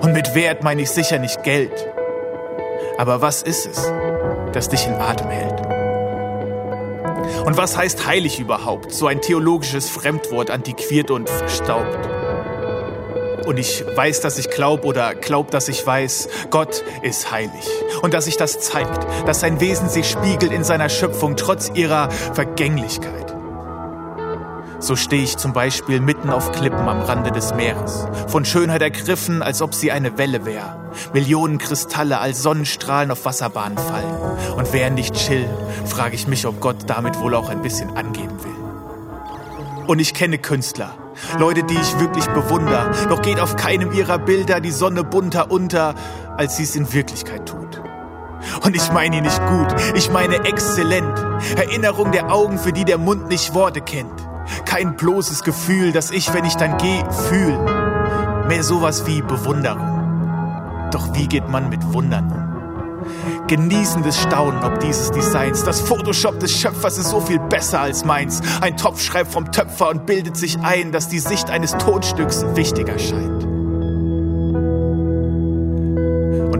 Und mit Wert meine ich sicher nicht Geld. Aber was ist es, das dich in Atem hält? Und was heißt heilig überhaupt? So ein theologisches Fremdwort, antiquiert und verstaubt. Und ich weiß, dass ich glaub oder glaub, dass ich weiß, Gott ist heilig. Und dass sich das zeigt, dass sein Wesen sich spiegelt in seiner Schöpfung trotz ihrer Vergänglichkeit. So stehe ich zum Beispiel mitten auf Klippen am Rande des Meeres, von Schönheit ergriffen, als ob sie eine Welle wäre. Millionen Kristalle als Sonnenstrahlen auf Wasserbahnen fallen. Und während ich chill, frage ich mich, ob Gott damit wohl auch ein bisschen angeben will. Und ich kenne Künstler, Leute, die ich wirklich bewundere, doch geht auf keinem ihrer Bilder die Sonne bunter unter, als sie es in Wirklichkeit tut. Und ich meine ihn nicht gut, ich meine exzellent. Erinnerung der Augen, für die der Mund nicht Worte kennt. Kein bloßes Gefühl, das ich, wenn ich dann gehe, fühl. Mehr sowas wie Bewunderung. Doch wie geht man mit Wundern um? Genießendes Staunen ob dieses Designs. Das Photoshop des Schöpfers ist so viel besser als meins. Ein Topf schreibt vom Töpfer und bildet sich ein, dass die Sicht eines Tonstücks wichtiger scheint.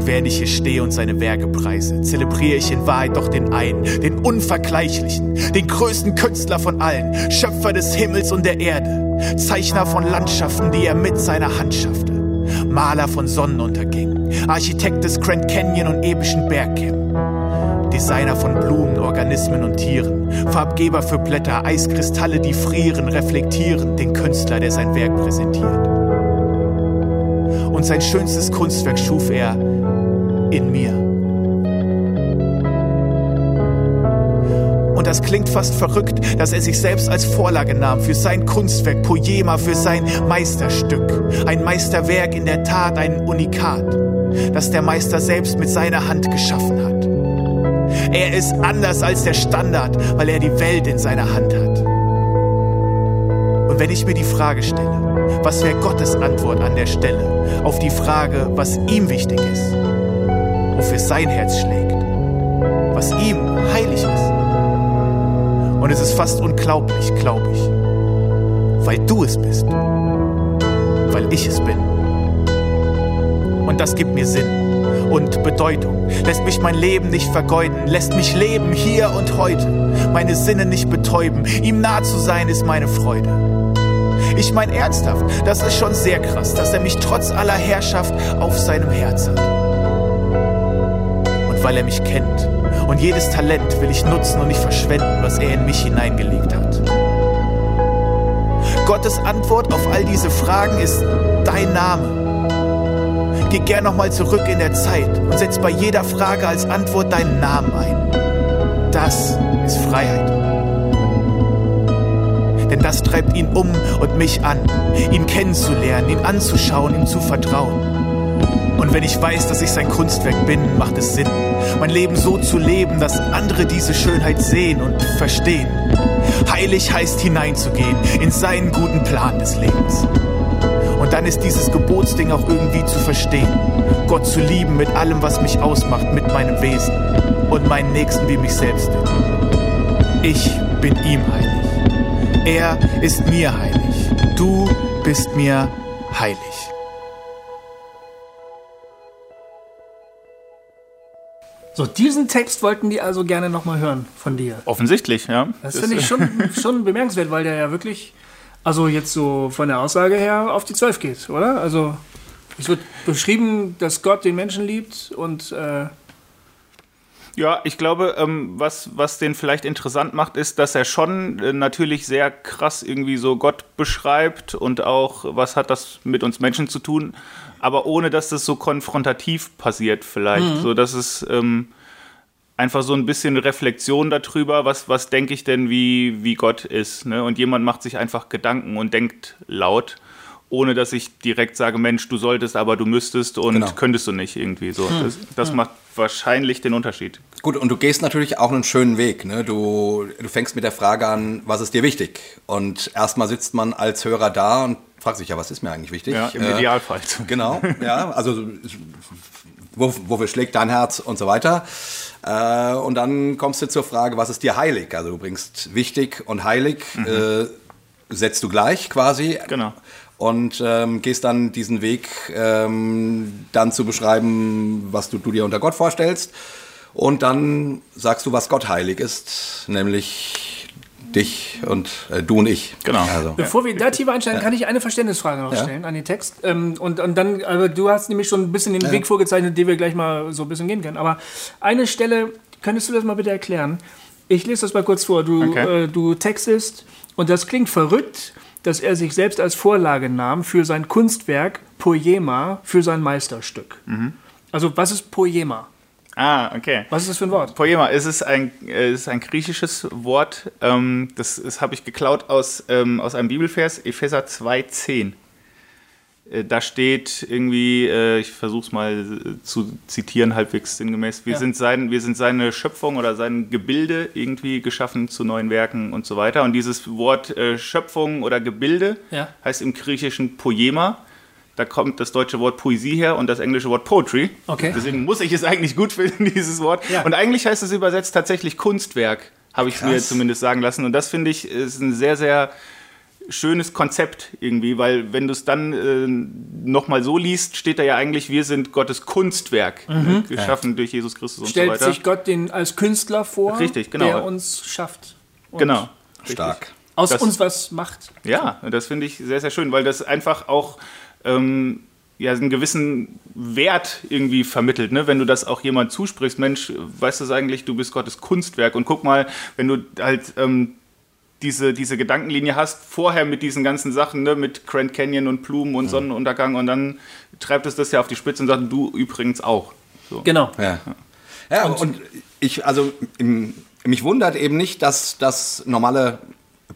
Und während ich hier stehe und seine Werke preise, zelebriere ich in Wahrheit doch den einen, den Unvergleichlichen, den größten Künstler von allen, Schöpfer des Himmels und der Erde, Zeichner von Landschaften, die er mit seiner Hand schaffte, Maler von Sonnenuntergängen, Architekt des Grand Canyon und epischen Bergkämmen, Designer von Blumen, Organismen und Tieren, Farbgeber für Blätter, Eiskristalle, die frieren, reflektieren den Künstler, der sein Werk präsentiert. Und sein schönstes Kunstwerk schuf er in mir. Und das klingt fast verrückt, dass er sich selbst als Vorlage nahm für sein Kunstwerk, Poema, für sein Meisterstück. Ein Meisterwerk in der Tat, ein Unikat, das der Meister selbst mit seiner Hand geschaffen hat. Er ist anders als der Standard, weil er die Welt in seiner Hand hat. Und wenn ich mir die Frage stelle, was wäre Gottes Antwort an der Stelle auf die Frage, was ihm wichtig ist, wofür sein Herz schlägt, was ihm heilig ist. Und es ist fast unglaublich, glaube ich, weil du es bist, weil ich es bin. Und das gibt mir Sinn und Bedeutung, lässt mich mein Leben nicht vergeuden, lässt mich leben hier und heute, meine Sinne nicht betäuben, ihm nah zu sein ist meine Freude. Ich mein ernsthaft, das ist schon sehr krass, dass er mich trotz aller Herrschaft auf seinem Herz hat. Und weil er mich kennt und jedes Talent will ich nutzen und nicht verschwenden, was er in mich hineingelegt hat. Gottes Antwort auf all diese Fragen ist dein Name. Geh gern nochmal zurück in der Zeit und setz bei jeder Frage als Antwort deinen Namen ein. Das ist Freiheit. Denn das treibt ihn um und mich an, ihn kennenzulernen, ihn anzuschauen, ihm zu vertrauen. Und wenn ich weiß, dass ich sein Kunstwerk bin, macht es Sinn, mein Leben so zu leben, dass andere diese Schönheit sehen und verstehen. Heilig heißt hineinzugehen in seinen guten Plan des Lebens. Und dann ist dieses Gebotsding auch irgendwie zu verstehen. Gott zu lieben mit allem, was mich ausmacht, mit meinem Wesen und meinen Nächsten wie mich selbst. Ich bin ihm heilig. Er ist mir heilig. Du bist mir heilig. So, diesen Text wollten die also gerne nochmal hören von dir. Offensichtlich, ja. Das finde ich schon, schon bemerkenswert, weil der ja wirklich, also jetzt so von der Aussage her, auf die Zwölf geht, oder? Also es wird beschrieben, dass Gott den Menschen liebt und äh, Ja, ich glaube, ähm, was, was den vielleicht interessant macht, ist, dass er schon äh, natürlich sehr krass irgendwie so Gott beschreibt und auch, was hat das mit uns Menschen zu tun, aber ohne, dass das so konfrontativ passiert vielleicht. Mhm. So, dass es ähm, einfach so ein bisschen Reflexion darüber, was, was denke ich denn, wie, wie Gott ist. Ne? Und jemand macht sich einfach Gedanken und denkt laut ohne dass ich direkt sage, Mensch, du solltest, aber du müsstest und genau. könntest du nicht irgendwie so. Hm. Das, das hm. macht wahrscheinlich den Unterschied. Gut, und du gehst natürlich auch einen schönen Weg. Ne? Du, du fängst mit der Frage an, was ist dir wichtig? Und erstmal sitzt man als Hörer da und fragt sich, ja, was ist mir eigentlich wichtig? Ja, im äh, Idealfall. Genau, ja, also wofür schlägt dein Herz und so weiter. Äh, und dann kommst du zur Frage, was ist dir heilig? Also du bringst wichtig und heilig, mhm. äh, setzt du gleich quasi. Genau und ähm, gehst dann diesen Weg, ähm, dann zu beschreiben, was du, du dir unter Gott vorstellst. Und dann sagst du, was Gott heilig ist, nämlich dich und äh, du und ich. Genau. Also. Bevor wir da tiefer einsteigen, ja. kann ich eine Verständnisfrage noch stellen an den Text. Ähm, und, und dann, aber du hast nämlich schon ein bisschen den ja. Weg vorgezeichnet, den wir gleich mal so ein bisschen gehen können. Aber eine Stelle, könntest du das mal bitte erklären? Ich lese das mal kurz vor. Du, okay. äh, du textest und das klingt verrückt dass er sich selbst als Vorlage nahm für sein Kunstwerk Poema, für sein Meisterstück. Mhm. Also was ist Poema? Ah, okay. Was ist das für ein Wort? Poema, es ist ein, es ist ein griechisches Wort. Ähm, das das habe ich geklaut aus, ähm, aus einem Bibelvers, Epheser 2,10. Äh, da steht irgendwie, äh, ich versuche es mal äh, zu zitieren, halbwegs sinngemäß, wir, ja. sind sein, wir sind seine Schöpfung oder sein Gebilde irgendwie geschaffen zu neuen Werken und so weiter. Und dieses Wort Schöpfung oder Gebilde ja. heißt im Griechischen Poema. Da kommt das deutsche Wort Poesie her und das englische Wort Poetry. Okay. Deswegen muss ich es eigentlich gut finden, dieses Wort. Ja. Und eigentlich heißt es übersetzt tatsächlich Kunstwerk, habe ich mir zumindest sagen lassen. Und das finde ich ist ein sehr, sehr schönes Konzept irgendwie, weil wenn du es dann äh, nochmal so liest, steht da ja eigentlich, wir sind Gottes Kunstwerk, ne, mhm. ne, geschaffen ja. durch Jesus Christus Stellt und so weiter. sich Gott den als Künstler vor, Richtig, genau. der uns schafft. genau. Stark. Aus das, uns was macht. Ja, das finde ich sehr, sehr schön, weil das einfach auch ähm, ja, einen gewissen Wert irgendwie vermittelt, ne? wenn du das auch jemand zusprichst, Mensch, weißt du eigentlich, du bist Gottes Kunstwerk und guck mal, wenn du halt ähm, diese, diese Gedankenlinie hast, vorher mit diesen ganzen Sachen, ne, mit Grand Canyon und Blumen und Sonnenuntergang und dann treibt es das ja auf die Spitze und sagt, du übrigens auch. So. Genau. Ja, ja und, und ich, also im, mich wundert eben nicht, dass das normale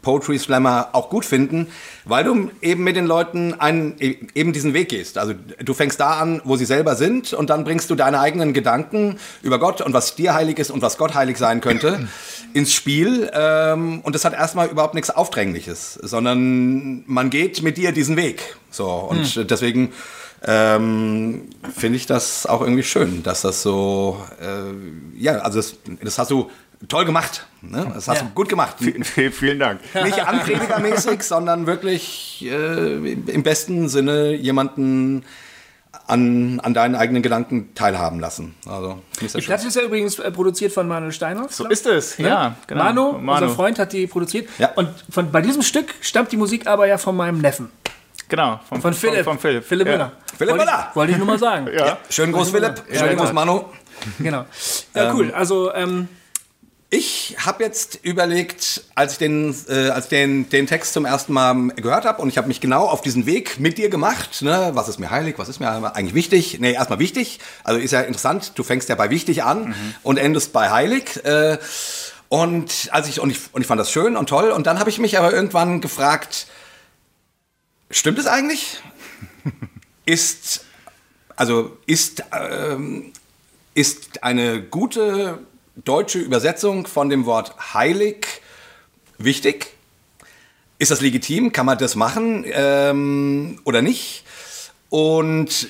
Poetry Slammer auch gut finden, weil du eben mit den Leuten einen, eben diesen Weg gehst. Also du fängst da an, wo sie selber sind und dann bringst du deine eigenen Gedanken über Gott und was dir heilig ist und was Gott heilig sein könnte ins Spiel. Ähm, und das hat erstmal überhaupt nichts Aufdrängliches, sondern man geht mit dir diesen Weg. So und hm. deswegen ähm, finde ich das auch irgendwie schön, dass das so, äh, ja, also das, das hast du toll gemacht. Ne? Das hast ja. du gut gemacht. V vielen Dank. Nicht anpredigermäßig, sondern wirklich äh, im besten Sinne jemanden an, an deinen eigenen Gedanken teilhaben lassen. Also, die Platte ist ja übrigens äh, produziert von Manuel Steiner. So ist es, ja. ja genau. Manu, Manu, unser Freund, hat die produziert. Ja. Und von, bei diesem Stück stammt die Musik aber ja von meinem Neffen. Genau, vom, von Philipp. Von, von Philipp. Philipp Müller. Philipp Müller. Wollte ich nur mal sagen. ja. Schönen Gruß, Philipp. Schönen Gruß, Manu. Genau. Ja, cool. Also, ähm, ich habe jetzt überlegt, als ich den, äh, als den, den Text zum ersten Mal gehört habe und ich habe mich genau auf diesen Weg mit dir gemacht. Ne? Was ist mir heilig? Was ist mir eigentlich wichtig? Nee, erstmal wichtig. Also ist ja interessant. Du fängst ja bei wichtig an mhm. und endest bei heilig. Äh, und als ich und ich und ich fand das schön und toll. Und dann habe ich mich aber irgendwann gefragt: Stimmt es eigentlich? ist also ist ähm, ist eine gute deutsche Übersetzung von dem Wort heilig wichtig? Ist das legitim? Kann man das machen ähm, oder nicht? Und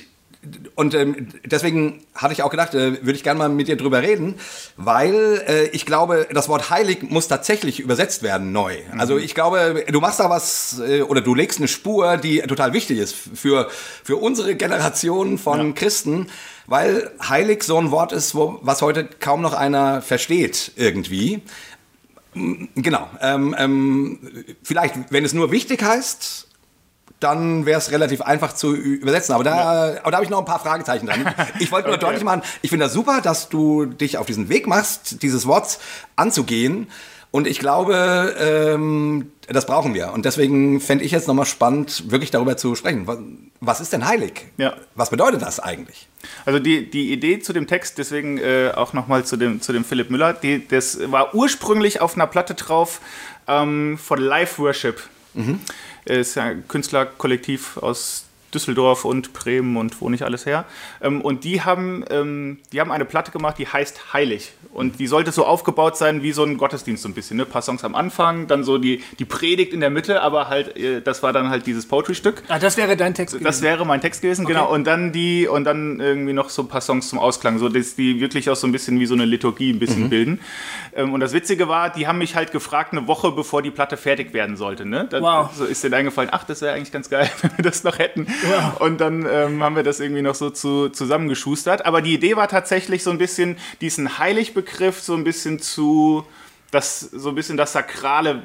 und ähm, deswegen hatte ich auch gedacht, äh, würde ich gerne mal mit dir drüber reden, weil äh, ich glaube, das Wort heilig muss tatsächlich übersetzt werden neu. Mhm. Also ich glaube, du machst da was äh, oder du legst eine Spur, die total wichtig ist für, für unsere Generation von ja. Christen, weil heilig so ein Wort ist, wo, was heute kaum noch einer versteht irgendwie. Genau. Ähm, ähm, vielleicht, wenn es nur wichtig heißt, dann wäre es relativ einfach zu übersetzen. Aber da, aber da habe ich noch ein paar Fragezeichen dran. Ich wollte nur Okay. deutlich machen, ich finde das super, dass du dich auf diesen Weg machst, dieses Wort anzugehen. Und ich glaube, ähm, das brauchen wir. Und deswegen fände ich jetzt nochmal spannend, wirklich darüber zu sprechen. Was, ist denn heilig? Ja. Was bedeutet das eigentlich? Also die, die Idee zu dem Text, deswegen äh, auch nochmal zu dem, zu dem Philipp Müller, die, das war ursprünglich auf einer Platte drauf ähm, von Live Worship. Er Ist ein Künstlerkollektiv aus Düsseldorf und Bremen und wo nicht alles her. Ähm, und die haben, ähm, die haben eine Platte gemacht, die heißt Heilig. Und die sollte so aufgebaut sein wie so ein Gottesdienst so ein bisschen. Ne? Ein paar Songs am Anfang, dann so die, die Predigt in der Mitte, aber halt, äh, das war dann halt dieses Poetry-Stück. Ah, das wäre dein Text Das gewesen. wäre mein Text gewesen, genau. Und dann die und dann irgendwie noch so ein paar Songs zum Ausklang, so dass die wirklich auch so ein bisschen wie so eine Liturgie ein bisschen bilden. Ähm, und das Witzige war, die haben mich halt gefragt eine Woche bevor die Platte fertig werden sollte. Ne? Dann Wow. so ist denen eingefallen, ach, das wäre eigentlich ganz geil, wenn wir das noch hätten. Und dann ähm, haben wir das irgendwie noch so zu, zusammengeschustert. Aber die Idee war tatsächlich so ein bisschen diesen Heiligbegriff so ein bisschen zu das so ein bisschen das Sakrale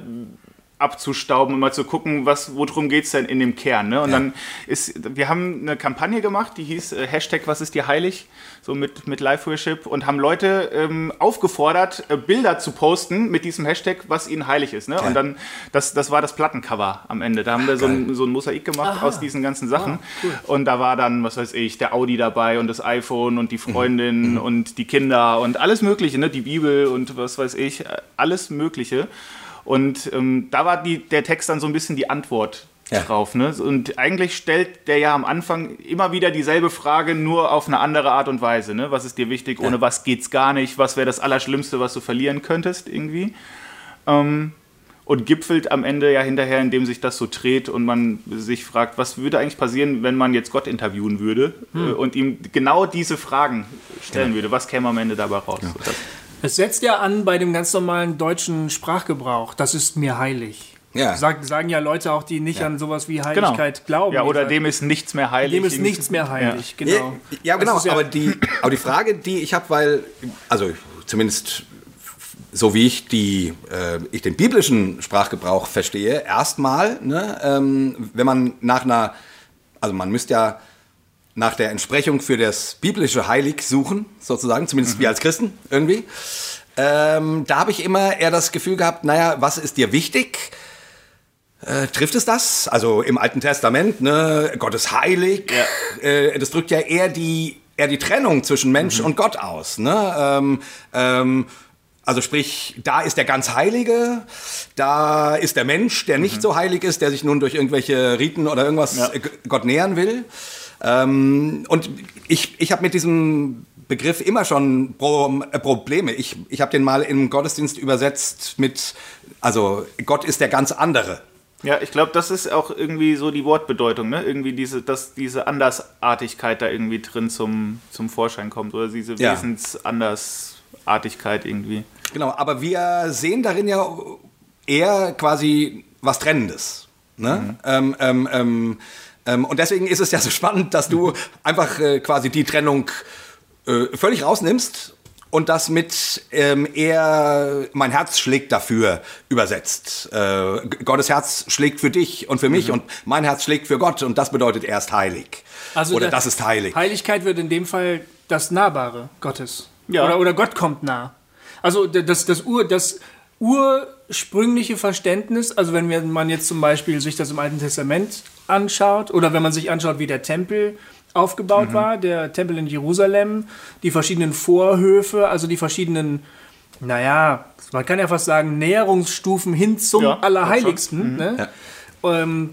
abzustauben und mal zu gucken, was, worum geht es denn in dem Kern. Ne? Und Ja. dann ist, wir haben eine Kampagne gemacht, die hieß äh, Hashtag Was ist dir heilig? So mit, mit Live-Worship und haben Leute ähm, aufgefordert, äh, Bilder zu posten mit diesem Hashtag, was ihnen heilig ist. Ne? Und dann, das, das war das Plattencover am Ende. Da haben wir so ein, so ein Mosaik gemacht aus diesen ganzen Sachen. Und da war dann, was weiß ich, der Audi dabei und das iPhone und die Freundin und die Kinder und alles Mögliche, ne? die Bibel und was weiß ich, alles Mögliche. Und ähm, da war die, der Text dann so ein bisschen die Antwort Ja. drauf. Ne? Und eigentlich stellt der ja am Anfang immer wieder dieselbe Frage, nur auf eine andere Art und Weise. Ne? Was ist dir wichtig? Ohne was geht's gar nicht? Was wäre das Allerschlimmste, was du verlieren könntest irgendwie? Ähm, und gipfelt am Ende ja hinterher, indem sich das so dreht und man sich fragt, was würde eigentlich passieren, wenn man jetzt Gott interviewen würde äh, und ihm genau diese Fragen stellen würde? Was käme am Ende dabei raus? Es setzt ja an bei dem ganz normalen deutschen Sprachgebrauch. Das ist mir heilig. Ja. Sag, sagen ja Leute auch, die nicht an sowas wie Heiligkeit glauben. Genau. Ja, oder dem ist nichts mehr heilig. dem ist nichts mehr heilig. Ja, Genau. ja genau, ist ja- aber, die, aber die Frage, die ich habe, weil, also zumindest so wie ich, die, äh, ich den biblischen Sprachgebrauch verstehe, erstmal, ne, ähm, wenn man nach einer, also man müsste ja nach der Entsprechung für das biblische Heilig suchen, sozusagen, zumindest wir als Christen irgendwie. Ähm, da habe ich immer eher das Gefühl gehabt, naja, was ist dir wichtig? Äh, trifft es das? Also im Alten Testament, ne, Gott ist heilig. Äh, das drückt ja eher die, eher die Trennung zwischen Mensch und Gott aus. Ne? Ähm, ähm, also sprich, da ist der ganz Heilige, da ist der Mensch, der nicht so heilig ist, der sich nun durch irgendwelche Riten oder irgendwas Ja. Gott nähern will. Ähm, und ich, ich habe mit diesem Begriff immer schon Pro, äh, Probleme. Ich, ich habe den mal im Gottesdienst übersetzt mit, also Gott ist der ganz andere. Ja, ich glaube, das ist auch irgendwie so die Wortbedeutung, ne? Irgendwie diese, dass diese Andersartigkeit da irgendwie drin zum, zum Vorschein kommt oder diese Ja. Wesensandersartigkeit irgendwie. Genau, aber wir sehen darin ja eher quasi was Trennendes. Ne? Ähm, ähm, ähm, ähm, und deswegen ist es ja so spannend, dass du einfach äh, quasi die Trennung äh, völlig rausnimmst und das mit ähm, eher mein Herz schlägt dafür übersetzt. Äh, Gottes Herz schlägt für dich und für mich und mein Herz schlägt für Gott und das bedeutet erst heilig. Also Oder der- das ist heilig. Heiligkeit wird in dem Fall das Nahbare Gottes. Ja. Oder, oder Gott kommt nah. Also das, das, Ur, das ursprüngliche Verständnis, also wenn man jetzt zum Beispiel sich das im Alten Testament anschaut oder wenn man sich anschaut, wie der Tempel aufgebaut Mhm. war, der Tempel in Jerusalem, die verschiedenen Vorhöfe, also die verschiedenen, naja, man kann ja fast sagen, Näherungsstufen hin zum Ja, Allerheiligsten. Ne? Ähm,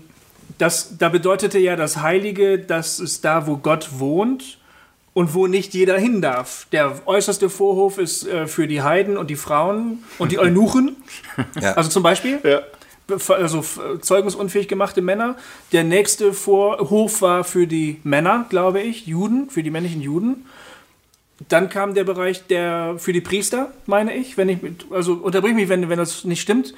das, da bedeutete ja das Heilige, das ist da, wo Gott wohnt und wo nicht jeder hin darf. Der äußerste Vorhof ist äh, für die Heiden und die Frauen und die Eunuchen. Ja. Also zum Beispiel, Ja. also zeugungsunfähig gemachte Männer. Der nächste Vorhof war für die Männer, glaube ich, Juden, für die männlichen Juden. Dann kam der Bereich der für die Priester, meine ich, wenn ich also unterbrich mich, wenn, wenn das nicht stimmt.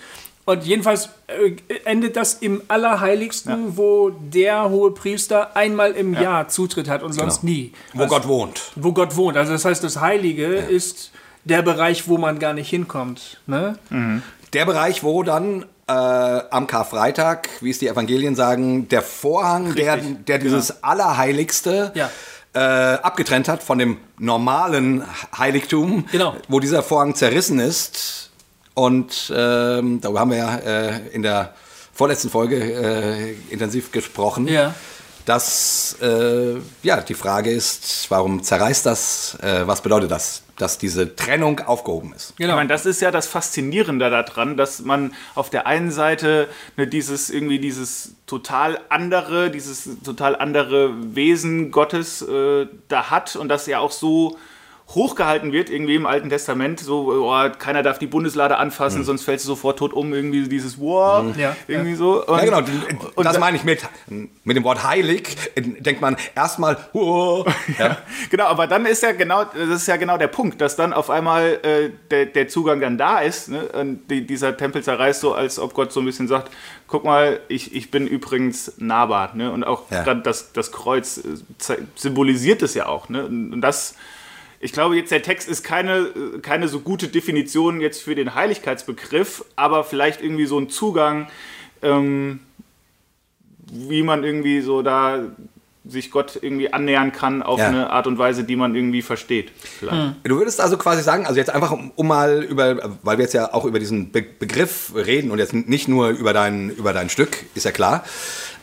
Und jedenfalls äh, endet das im Allerheiligsten, wo der hohe Priester einmal im Jahr Zutritt hat und sonst nie. Wo Also- Gott wohnt. wo Gott wohnt. Also das heißt, das Heilige ist der Bereich, wo man gar nicht hinkommt. Ne? Der Bereich, wo dann, äh, am Karfreitag, wie es die Evangelien sagen, der Vorhang, der, der dieses Allerheiligste Ja. äh, abgetrennt hat von dem normalen Heiligtum, Genau. wo dieser Vorhang zerrissen ist. Und ähm, darüber haben wir ja äh, in der vorletzten Folge äh, intensiv gesprochen. Ja. Dass äh, ja die Frage ist, warum zerreißt das? Äh, was bedeutet das, dass diese Trennung aufgehoben ist? Genau. Ich meine, das ist ja das Faszinierende daran, dass man auf der einen Seite ne, dieses irgendwie dieses total andere, dieses total andere Wesen Gottes äh, da hat und das ja auch so hochgehalten wird, irgendwie im Alten Testament, so, oh, keiner darf die Bundeslade anfassen, sonst fällst du sofort tot um, irgendwie dieses Wow, Ja, irgendwie so. Und, Ja, genau, und das da- meine ich mit, mit dem Wort heilig, denkt man erstmal, oh, ja. Genau, aber dann ist ja genau, das ist ja genau der Punkt, dass dann auf einmal äh, der, der Zugang dann da ist. Ne? Und die, dieser Tempel zerreißt so, als ob Gott so ein bisschen sagt, guck mal, ich, ich bin übrigens nahbar. Ne? Und auch Ja. gerade das, das Kreuz äh, symbolisiert es ja auch. Ne? Und und das, ich glaube jetzt, der Text ist keine, keine so gute Definition jetzt für den Heiligkeitsbegriff, aber vielleicht irgendwie so ein Zugang, ähm, wie man irgendwie so da sich Gott irgendwie annähern kann auf Ja. eine Art und Weise, die man irgendwie versteht. Vielleicht. Du würdest also quasi sagen, also jetzt einfach um, um mal über, weil wir jetzt ja auch über diesen Be Begriff reden und jetzt nicht nur über dein, über dein Stück, ist ja klar,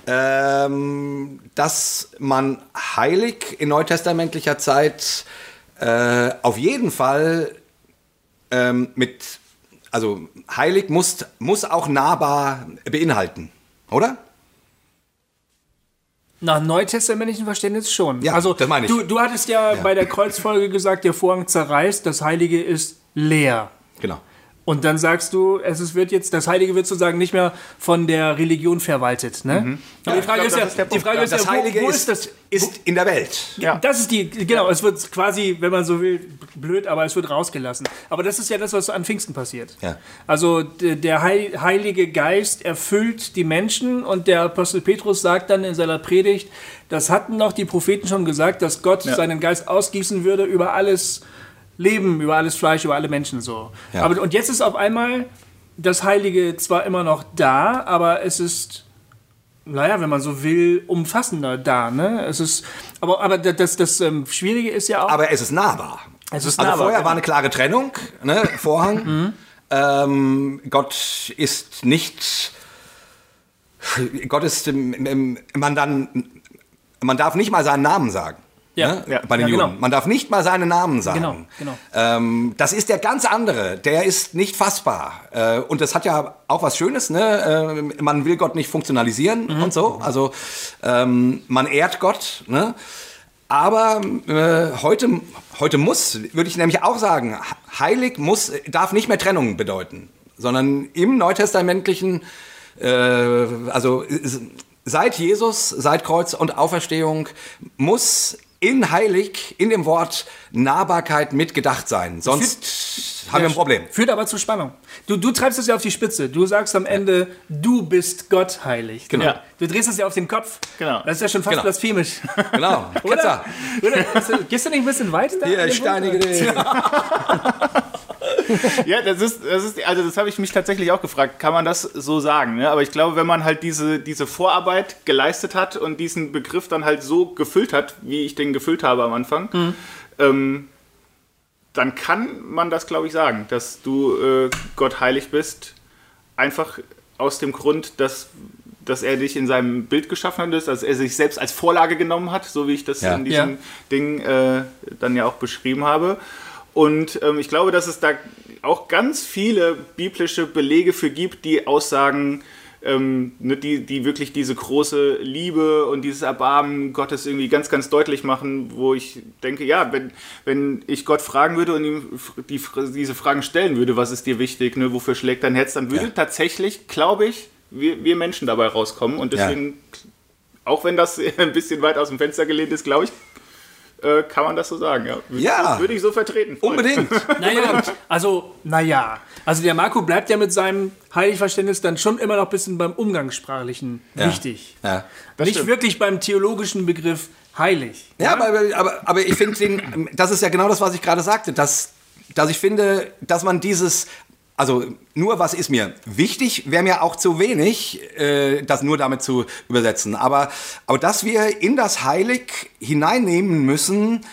ähm, dass man heilig in neutestamentlicher Zeit äh, auf jeden Fall ähm, mit, also heilig muss, muss auch nahbar beinhalten, oder? Nach neutestamentlichen Verständnis schon. Ja, also, das meine ich. Du, du hattest ja, bei der Kreuzfolge gesagt, der Vorhang zerreißt, das Heilige ist leer. Genau. Und dann sagst du, es wird jetzt, das Heilige wird sozusagen nicht mehr von der Religion verwaltet. Ne? Aber die Frage ich ist glaub, ja, das ist die. Frage ist Das ja, wo, Heilige wo ist, ist das? ist in der Welt. Ja. Das ist die, genau, es wird quasi, wenn man so will, blöd, aber es wird rausgelassen. Aber das ist ja das, was an Pfingsten passiert. Ja. Also der Heil- Heilige Geist erfüllt die Menschen und der Apostel Petrus sagt dann in seiner Predigt, das hatten noch die Propheten schon gesagt, dass Gott seinen Geist ausgießen würde über alles Leben, über alles Fleisch, über alle Menschen so. Ja. Aber, und jetzt ist auf einmal das Heilige zwar immer noch da, aber es ist naja, wenn man so will, umfassender da. Ne? Es ist, aber, aber das, das, ähm, Schwierige ist ja auch. Aber es ist nahbar. Es ist also nahbar, vorher genau. war eine klare Trennung, ne, Vorhang. Ähm, Gott ist nicht. Gott ist, man dann, man darf nicht mal seinen Namen sagen. Ja. ne, Ja. bei den Ja, genau. Juden. Man darf nicht mal seinen Namen sagen. Genau, genau. Ähm, das ist der ganz andere. Der ist nicht fassbar. Äh, und das hat ja auch was Schönes. Ne? Äh, man will Gott nicht funktionalisieren Mhm. und so. Also ähm, man ehrt Gott. Ne? Aber äh, heute, heute muss, würde ich nämlich auch sagen, heilig muss, darf nicht mehr Trennung bedeuten, sondern im neutestamentlichen, äh, also seit Jesus, seit Kreuz und Auferstehung muss in heilig, in dem Wort Nahbarkeit mitgedacht sein. Sonst haben wir ein Problem. Führt aber zu Spannung. Du, du treibst es ja auf die Spitze. Du sagst am Ende, du bist Gott heilig. Genau. Ja. Du drehst es ja auf den Kopf. Genau. Das ist ja schon fast Genau. blasphemisch. Genau. Oder? Oder? Ist- Gehst du nicht ein bisschen weit da? Hier, steinige dich. Ja, das ist, das ist, also das habe ich mich tatsächlich auch gefragt, kann man das so sagen? Ne? Aber ich glaube, wenn man halt diese, diese Vorarbeit geleistet hat und diesen Begriff dann halt so gefüllt hat, wie ich den gefüllt habe am Anfang, ähm, dann kann man das, glaube ich, sagen, dass du äh, Gott heilig bist, einfach aus dem Grund, dass dass er dich in seinem Bild geschaffen hat, dass er sich selbst als Vorlage genommen hat, so wie ich das Ja. in diesem Ja. Ding äh, dann ja auch beschrieben habe. Und ähm, ich glaube, dass es da auch ganz viele biblische Belege für gibt, die aussagen, ähm, ne, die, die wirklich diese große Liebe und dieses Erbarmen Gottes irgendwie ganz, ganz deutlich machen, wo ich denke, ja, wenn, wenn ich Gott fragen würde und ihm die, diese Fragen stellen würde, was ist dir wichtig, ne, wofür schlägt dein Herz, dann würde Ja. tatsächlich, glaube ich, wir, wir Menschen dabei rauskommen. Und deswegen, auch wenn das ein bisschen weit aus dem Fenster gelehnt ist, glaube ich, äh, kann man das so sagen. Ja, würde, Ja. ich, so, würde ich so vertreten. Voll. Unbedingt. Naja, also, naja. Also der Marco bleibt ja mit seinem Heiligverständnis dann schon immer noch ein bisschen beim Umgangssprachlichen Ja. wichtig. Ja. Nicht stimmt. wirklich beim theologischen Begriff heilig. Ja, aber, aber, aber ich finde, das ist ja genau das, was ich gerade sagte, dass, dass ich finde, dass man dieses Also nur was ist mir wichtig, wäre mir auch zu wenig, äh, das nur damit zu übersetzen. Aber, aber dass wir in das Heilig hineinnehmen müssen,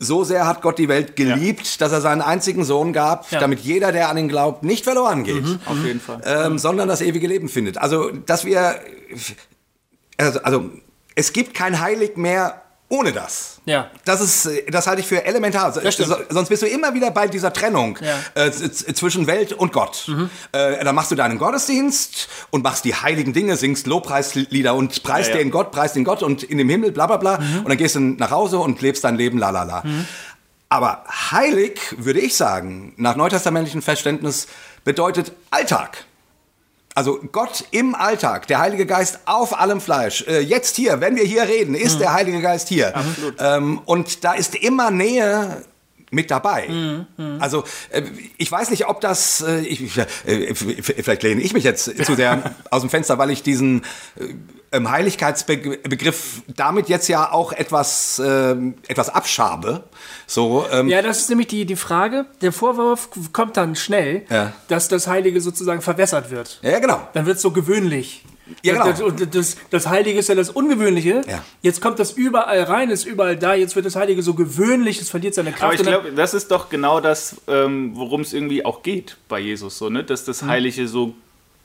so sehr hat Gott die Welt geliebt, dass er seinen einzigen Sohn gab, Ja. damit jeder, der an ihn glaubt, nicht verloren geht, Auf jeden Fall. ähm, sondern das ewige Leben findet. Also, dass wir, also, also es gibt kein Heilig mehr ohne das. Ja. Das ist, äh, das halte ich für elementar. Sonst bist du immer wieder bei dieser Trennung Ja. äh, zwischen Welt und Gott. Äh, dann machst du deinen Gottesdienst und machst die heiligen Dinge, singst Lobpreislieder und preist Ja, ja. den Gott, preist den Gott und in dem Himmel, bla bla bla. Und dann gehst du nach Hause und lebst dein Leben, la la la. Aber heilig, würde ich sagen, nach neutestamentlichem Verständnis, bedeutet Alltag. Also Gott im Alltag, der Heilige Geist auf allem Fleisch. Äh, jetzt hier, wenn wir hier reden, ist der Heilige Geist hier. Ähm, und da ist immer Nähe mit dabei. Also äh, ich weiß nicht, ob das, äh, ich, äh, vielleicht lehne ich mich jetzt zu sehr aus dem Fenster, weil ich diesen ähm, Heiligkeitsbegriff damit jetzt ja auch etwas, ähm, etwas abschabe. So, ähm, Ja, das ist nämlich die, die Frage. Der Vorwurf kommt dann schnell, Ja. dass das Heilige sozusagen verwässert wird. ja, genau. Dann wird es so gewöhnlich. Ja, genau. das, und das, das Heilige ist ja das Ungewöhnliche. Ja. Jetzt kommt das überall rein, ist überall da. Jetzt wird das Heilige so gewöhnlich, es verliert seine Kraft. Aber ich glaube, das ist doch genau das, ähm, worum es irgendwie auch geht bei Jesus, so, ne? dass das Heilige so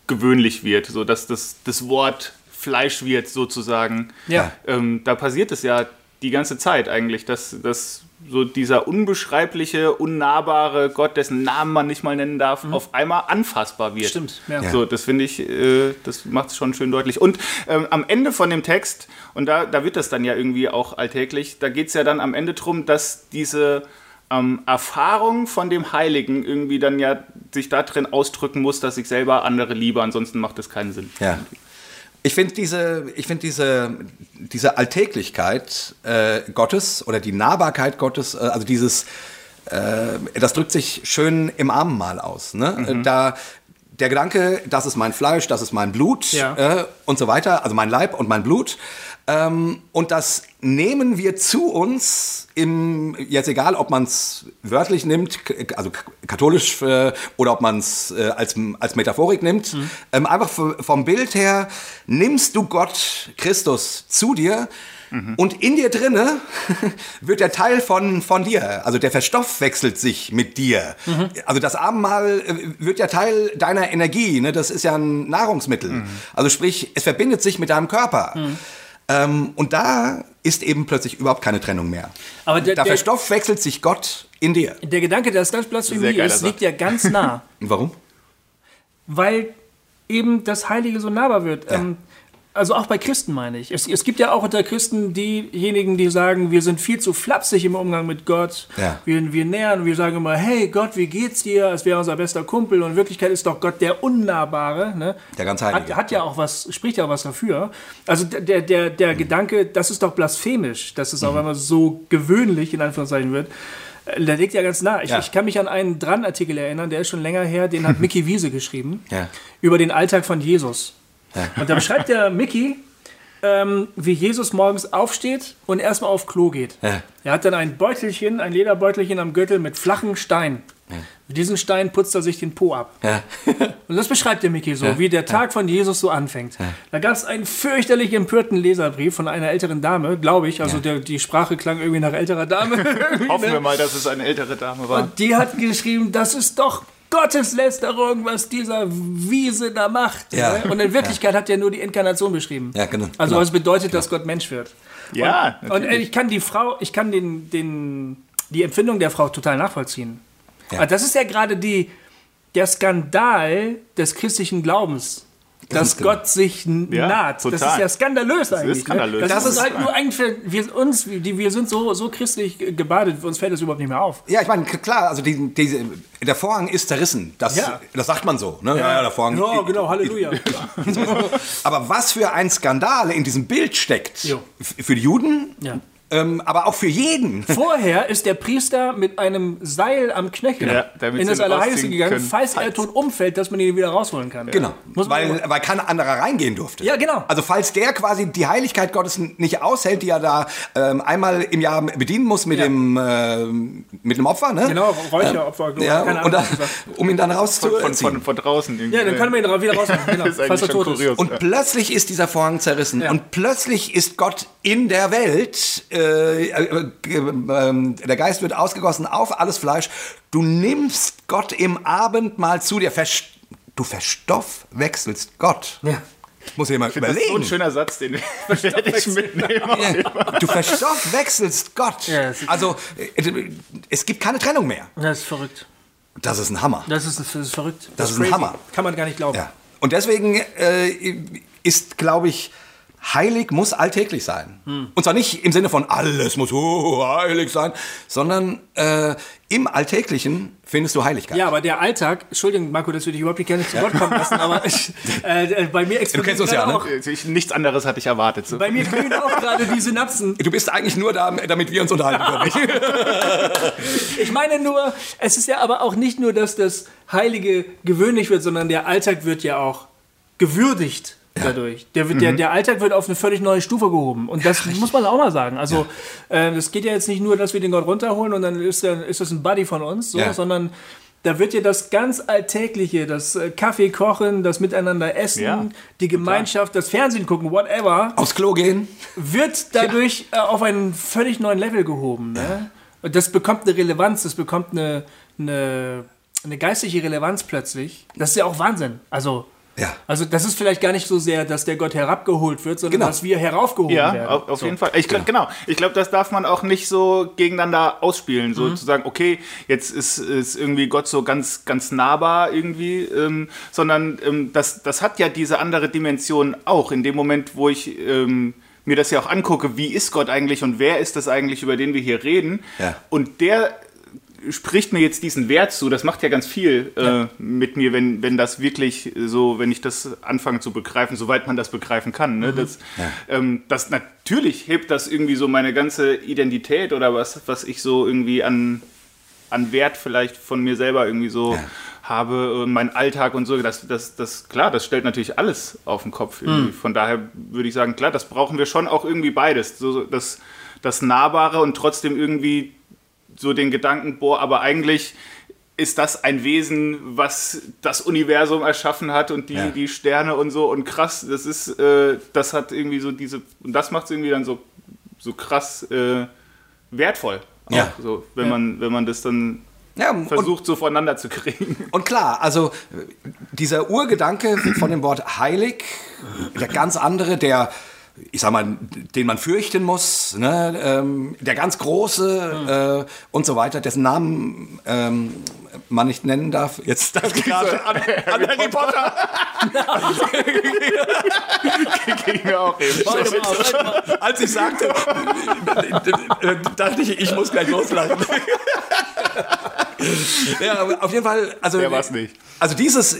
gewöhnlich wird, so dass das, das Wort Fleisch wird sozusagen. Ja. Ähm, da passiert es ja die ganze Zeit eigentlich, dass, dass so dieser unbeschreibliche, unnahbare Gott, dessen Namen man nicht mal nennen darf, auf einmal anfassbar wird. Stimmt, ja. So, das finde ich, äh, das macht es schon schön deutlich. Und ähm, am Ende von dem Text, und da, da wird das dann ja irgendwie auch alltäglich, da geht es ja dann am Ende darum, dass diese ähm, Erfahrung von dem Heiligen irgendwie dann ja sich darin ausdrücken muss, dass ich selber andere liebe, ansonsten macht das keinen Sinn. Ja. Ich finde diese, ich finde diese, diese Alltäglichkeit äh, Gottes oder die Nahbarkeit Gottes, äh, also dieses, äh, das drückt sich schön im Abendmahl aus. Ne? Da der Gedanke, das ist mein Fleisch, das ist mein Blut Ja. äh, und so weiter, also mein Leib und mein Blut. Ähm, und das nehmen wir zu uns im, jetzt egal, ob man es wörtlich nimmt, also katholisch äh, oder ob man es äh, als, als Metaphorik nimmt. Ähm, einfach vom Bild her nimmst du Gott, Christus, zu dir. Und in dir drinne wird der Teil von, von dir, also der verstoffwechselt sich mit dir. Also das Abendmahl äh, wird ja Teil deiner Energie, ne? das ist ja ein Nahrungsmittel. Also sprich, es verbindet sich mit deinem Körper. Ähm, und da ist eben plötzlich überhaupt keine Trennung mehr. Aber der- da verstoffwechselt sich Gott in dir. Der Gedanke, dass das Blasphemie ist, liegt ja ganz nah. Und warum? weil eben das Heilige so nahbar wird. Ähm, also auch bei Christen meine ich. Es, es gibt ja auch unter Christen diejenigen, die sagen, wir sind viel zu flapsig im Umgang mit Gott. Ja. Wir, wir nähern, wir sagen immer, hey Gott, wie geht's dir? Es wäre unser bester Kumpel. Und in Wirklichkeit ist doch Gott der Unnahbare. Ne? Der ganz Heilige. Hat, hat ja auch was, spricht ja auch was dafür. Also der, der, der, der Gedanke, das ist doch blasphemisch, dass es auf einmal so gewöhnlich in Anführungszeichen wird. Der liegt ja ganz nah. Ich, Ja. ich kann mich an einen Dran-Artikel erinnern, der ist schon länger her, den hat Mickey Wiese geschrieben Ja. über den Alltag von Jesus. Und da beschreibt der Mickey, ähm, wie Jesus morgens aufsteht und erstmal auf Klo geht. Ja. Er hat dann ein Beutelchen, ein Lederbeutelchen am Gürtel mit flachen Stein. Mit diesem Stein putzt er sich den Po ab. Ja. Und das beschreibt der Mickey so, wie der Tag von Jesus so anfängt. Da gab es einen fürchterlich empörten Leserbrief von einer älteren Dame, glaube ich. Also der, die Sprache klang irgendwie nach älterer Dame. Hoffen ne? wir mal, dass es eine ältere Dame war. Und die hat geschrieben, das ist doch Gotteslästerung, was dieser Wiese da macht. Ja. ne? Und in Wirklichkeit hat er nur die Inkarnation beschrieben. Ja, genau. Also Genau. was bedeutet, dass Gott Mensch wird. Ja, Und natürlich. ich kann die Frau, ich kann den, den, die Empfindung der Frau total nachvollziehen. Ja. Aber das ist ja gerade die, der Skandal des christlichen Glaubens. Dass genau. Gott sich Ja, naht. Das total. ist ja skandalös eigentlich. skandalös. Ne? Das, Das ist ist- halt nur eigentlich für wir, uns, die, wir sind so, so christlich gebadet, uns fällt das überhaupt nicht mehr auf. Ja, ich meine, klar, also die, diese, der Vorhang ist zerrissen. Das, Ja. das sagt man so. Ne? Ja, ja, der Vorhang. Ja, genau, Halleluja. Aber was für ein Skandal in diesem Bild steckt Jo. für die Juden, Ja. Ähm, aber auch für jeden. Vorher ist der Priester mit einem Seil am Knöchel Ja, damit in das Allerheiligste gegangen, können. falls er tot umfällt, dass man ihn wieder rausholen kann. Genau, Muss man weil, weil kein anderer reingehen durfte. Ja, genau. Also falls der quasi die Heiligkeit Gottes nicht aushält, die er da ähm, einmal im Jahr bedienen muss mit Ja. dem äh, mit dem Opfer, ne? Genau, Räucheropfer, Ja, keine und Ahnung. dann, um ihn dann Von, von, rauszuziehen. von, von draußen. irgendwie. ja, dann kann man ihn wieder rausholen, genau, ist falls er tot ist. kurios. Und plötzlich ist dieser Vorhang zerrissen. Ja. Und plötzlich ist Gott in der Welt. Äh, äh, äh, äh, der Geist wird ausgegossen auf alles Fleisch. Du nimmst Gott im Abendmahl zu dir. Vers du verstoffwechselst Gott. Ja. Muss ich mal Das ist so ein überlegen. schöner Satz, den werde ich mitnehmen. Du verstoffwechselst Gott. Ja, das ist- also äh, es gibt keine Trennung mehr. Das ist verrückt. Das ist ein Hammer. Das ist, das ist verrückt. Das ist ein crazy. Hammer. Kann man gar nicht glauben. Ja. Und deswegen äh, ist, glaube ich, heilig muss alltäglich sein. Hm. Und zwar nicht im Sinne von alles muss oh, heilig sein, sondern äh, im Alltäglichen findest du Heiligkeit. Ja, aber der Alltag, Entschuldigung, Marco, dass wir dich überhaupt nicht gerne zu Wort kommen lassen, aber ich, äh, bei mir explodiert kennst uns ja, ne? auch, Ich, nichts anderes hatte ich erwartet. So. bei mir glühen auch gerade die Synapsen. Du bist eigentlich nur da, damit wir uns unterhalten können. Ich meine nur, es ist ja aber auch nicht nur, dass das Heilige gewöhnlich wird, sondern der Alltag wird ja auch gewürdigt dadurch. Der, wird, Mhm. der, der Alltag wird auf eine völlig neue Stufe gehoben. Und das muss man auch mal sagen. Also, es geht ja jetzt nicht nur, dass wir den Gott runterholen und dann ist, der, ist das ein Buddy von uns, so, Ja. sondern da wird ja das ganz Alltägliche, das äh, Kaffee kochen, das Miteinander essen, Ja, die Gemeinschaft, das Fernsehen gucken, whatever, Aufs Klo gehen. wird dadurch äh, auf einen völlig neuen Level gehoben. Ne? Und das bekommt eine Relevanz, das bekommt eine, eine, eine geistliche Relevanz plötzlich. Das ist ja auch Wahnsinn. Also, Ja. also das ist vielleicht gar nicht so sehr, dass der Gott herabgeholt wird, sondern Genau. dass wir heraufgehoben Ja, werden. auf, auf So. jeden Fall. Ich glaub, genau. Ich glaube, das darf man auch nicht so gegeneinander ausspielen, so zu sagen, okay, jetzt ist, ist irgendwie Gott so ganz, ganz nahbar irgendwie, ähm, sondern ähm, das, das hat ja diese andere Dimension auch. In dem Moment, wo ich ähm, mir das ja auch angucke, wie ist Gott eigentlich und wer ist das eigentlich, über den wir hier reden? Ja. Und der spricht mir jetzt diesen Wert zu. Das macht ja ganz viel äh, mit mir, wenn, wenn das wirklich so, wenn ich das anfange zu begreifen, soweit man das begreifen kann. Ne? Das, ähm, das natürlich hebt das irgendwie so meine ganze Identität oder was, was ich so irgendwie an, an Wert vielleicht von mir selber irgendwie so Ja. habe, äh, mein Alltag und so. Das, das, das, klar, das stellt natürlich alles auf den Kopf. Irgendwie. Von daher würde ich sagen, klar, das brauchen wir schon auch irgendwie beides. So, das, das Nahbare und trotzdem irgendwie so den Gedanken, boah, aber eigentlich ist das ein Wesen, was das Universum erschaffen hat und die, Ja. die Sterne und so und krass, das ist, äh, das hat irgendwie so diese, und das macht es irgendwie dann so, so krass äh, wertvoll. Auch, Ja. So, wenn, Man, wenn man das dann Ja, und, versucht, so voneinander zu kriegen. und klar, also äh, dieser Urgedanke von dem Wort heilig, der ganz andere, der, ich sag mal, den man fürchten muss, ne, ähm, der ganz große äh, und so weiter, dessen Namen ähm, man nicht nennen darf. Jetzt das gerade an, an Harry Potter. Ging mir auch eben. Mal. Als ich sagte, äh, dachte ich, ich muss gleich loslachen. Ja, auf jeden Fall, also, Der war's nicht. also dieses,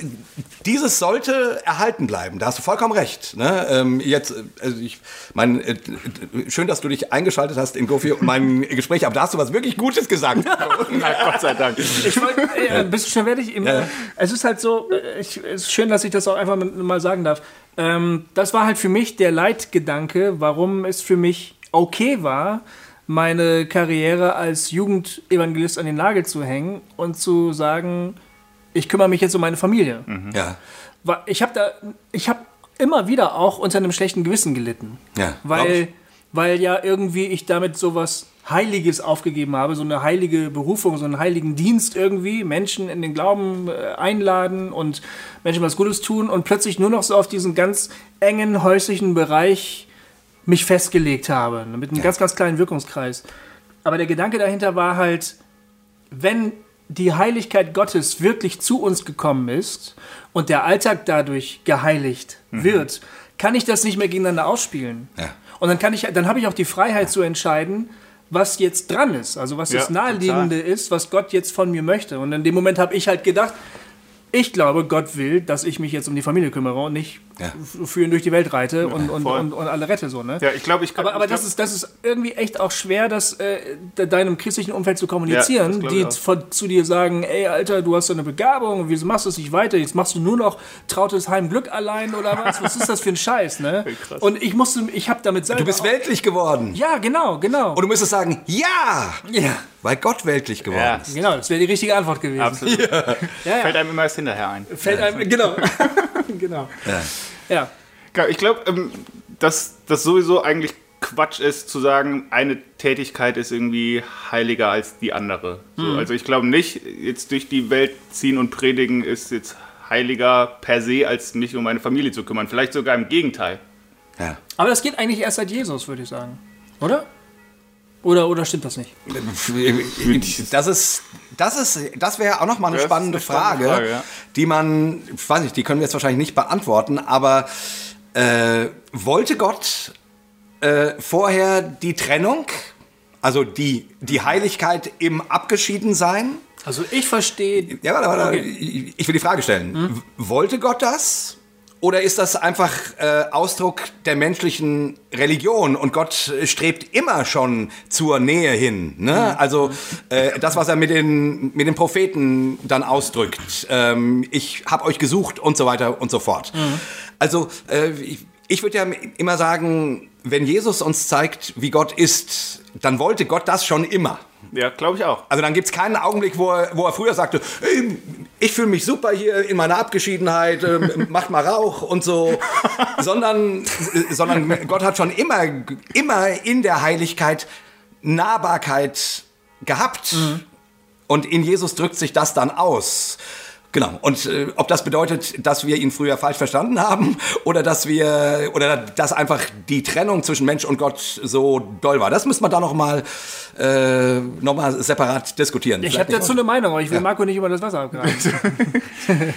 dieses sollte erhalten bleiben. Da hast du vollkommen recht. Ne? Ähm, jetzt, äh, also ich mein, äh, schön, dass du dich eingeschaltet hast in Gofi und mein Gespräch, aber da hast du was wirklich Gutes gesagt. Na, Gott sei Dank. Ich wollt, äh, bist du schon fertig? Im- Ja. Es ist halt so, äh, ich, es ist schön, dass ich das auch einfach mal sagen darf. Ähm, das war halt für mich der Leitgedanke, warum es für mich okay war, meine Karriere als Jugendevangelist an den Nagel zu hängen und zu sagen, ich kümmere mich jetzt um meine Familie. ja. Wa- Ich habe da, ich habe immer wieder auch unter einem schlechten Gewissen gelitten. Ja, weil, ich. weil ja irgendwie ich damit sowas Heiliges aufgegeben habe, so eine heilige Berufung, so einen heiligen Dienst irgendwie, Menschen in den Glauben äh, einladen und Menschen was Gutes tun und plötzlich nur noch so auf diesen ganz engen häuslichen Bereich mich festgelegt habe, ne, mit einem ganz, ganz kleinen Wirkungskreis. Aber der Gedanke dahinter war halt, wenn die Heiligkeit Gottes wirklich zu uns gekommen ist und der Alltag dadurch geheiligt wird, kann ich das nicht mehr gegeneinander ausspielen. Ja. Und dann kann ich, dann habe ich auch die Freiheit zu entscheiden, was jetzt dran ist, also was Ja, das Naheliegende ist, was Gott jetzt von mir möchte. Und in dem Moment habe ich halt gedacht, ich glaube, Gott will, dass ich mich jetzt um die Familie kümmere und nicht Ja. f- für ihn durch die Welt reite und, und, und, und alle rette so, ne? Ja, ich glaube, ich kann. Aber, aber ich das, glaub- ist, das ist irgendwie echt auch schwer, das äh, de- deinem christlichen Umfeld zu Ja, kommunizieren, das glaub die von, zu dir sagen, ey Alter, du hast so eine Begabung, wieso machst du es nicht weiter? Jetzt machst du nur noch trautes Heimglück allein oder was? Was ist das für ein Scheiß, ne? Krass. Und ich musste, ich habe damit selber... Du bist weltlich geworden. Ja, genau, genau. Und du müsstest sagen, ja, ja, weil Gott weltlich geworden Ja. ist. genau, das wäre die richtige Antwort gewesen. Absolut. Ja, ja. Fällt einem immer erst hinterher ein. Fällt einem, genau. genau. Ja. Ja. Ich glaube, ähm, dass das sowieso eigentlich Quatsch ist, zu sagen, eine Tätigkeit ist irgendwie heiliger als die andere. So, Also ich glaube nicht, jetzt durch die Welt ziehen und predigen ist jetzt heiliger per se, als mich um meine Familie zu kümmern. Vielleicht sogar im Gegenteil. Ja. Aber das geht eigentlich erst seit Jesus, würde ich sagen. Oder? Oder, oder stimmt das nicht? Das ist, das ist, das wäre auch noch mal eine eine spannende Frage, Frage, ja. die man, ich weiß nicht, die können wir jetzt wahrscheinlich nicht beantworten, aber äh, wollte Gott äh, vorher die Trennung, also die, die Heiligkeit im Abgeschiedensein? Also ich verstehe. Ja, warte, warte, Okay. ich, ich will die Frage stellen. W- Wollte Gott das? Oder ist das einfach äh, Ausdruck der menschlichen Religion und Gott äh, strebt immer schon zur Nähe hin? Ne? Also äh, das, was er mit den, mit den Propheten dann ausdrückt. Ähm, ich habe euch gesucht und so weiter und so fort. Also äh, ich, ich würde ja immer sagen, wenn Jesus uns zeigt, wie Gott ist, dann wollte Gott das schon immer. Ja, glaube ich auch. Also dann gibt es keinen Augenblick, wo er, wo er früher sagte, "Ey, ich fühle mich super hier in meiner Abgeschiedenheit, ähm, macht mal Rauch und so, sondern, äh, sondern Gott hat schon immer, immer in der Heiligkeit Nahbarkeit gehabt. Und in Jesus drückt sich das dann aus. Genau. Und äh, ob das bedeutet, dass wir ihn früher falsch verstanden haben oder dass wir oder dass einfach die Trennung zwischen Mensch und Gott so doll war, das müssen wir da noch mal äh, noch mal separat diskutieren. Ich habe dazu eine Meinung, aber ich will Marco nicht über das Wasser abgreifen.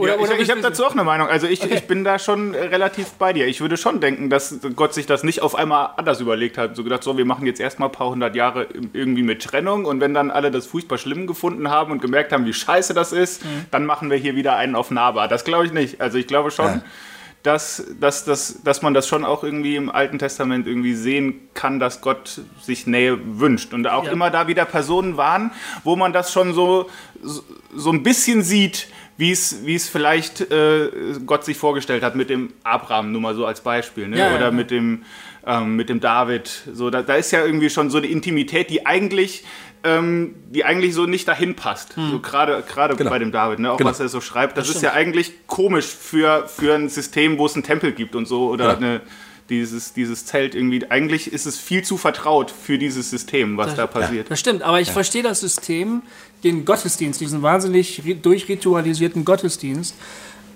oder, ja, oder ich ich habe dazu auch eine Meinung. Also ich, ich bin da schon äh, relativ bei dir. Ich würde schon denken, dass Gott sich das nicht auf einmal anders überlegt hat. So gedacht, so wir machen jetzt erstmal ein paar hundert Jahre irgendwie mit Trennung und wenn dann alle das furchtbar schlimm gefunden haben und gemerkt haben, wie scheiße das ist, dann machen wir hier wieder einen auf nahbar. Das glaube ich nicht. Also ich glaube schon. Ja. Dass, dass, dass, dass man das schon auch irgendwie im Alten Testament irgendwie sehen kann, dass Gott sich Nähe wünscht. Und auch Ja. immer da wieder Personen waren, wo man das schon so, so, so ein bisschen sieht, wie es, wie es vielleicht äh, Gott sich vorgestellt hat mit dem Abraham, nur mal so als Beispiel, ne? Ja, oder ja. mit dem ähm, mit dem David. So, da, da ist ja irgendwie schon so eine Intimität, die eigentlich, ähm, die eigentlich so nicht dahin passt. Hm. So gerade gerade Genau. bei dem David, ne? auch Genau. was er so schreibt. Das, ist stimmt. ja eigentlich komisch für, für ein System, wo es einen Tempel gibt und so oder Ja. eine, dieses, dieses Zelt irgendwie. Eigentlich ist es viel zu vertraut für dieses System, was da passiert. Das stimmt, aber ich verstehe das System, den Gottesdienst, diesen wahnsinnig ri- durchritualisierten Gottesdienst,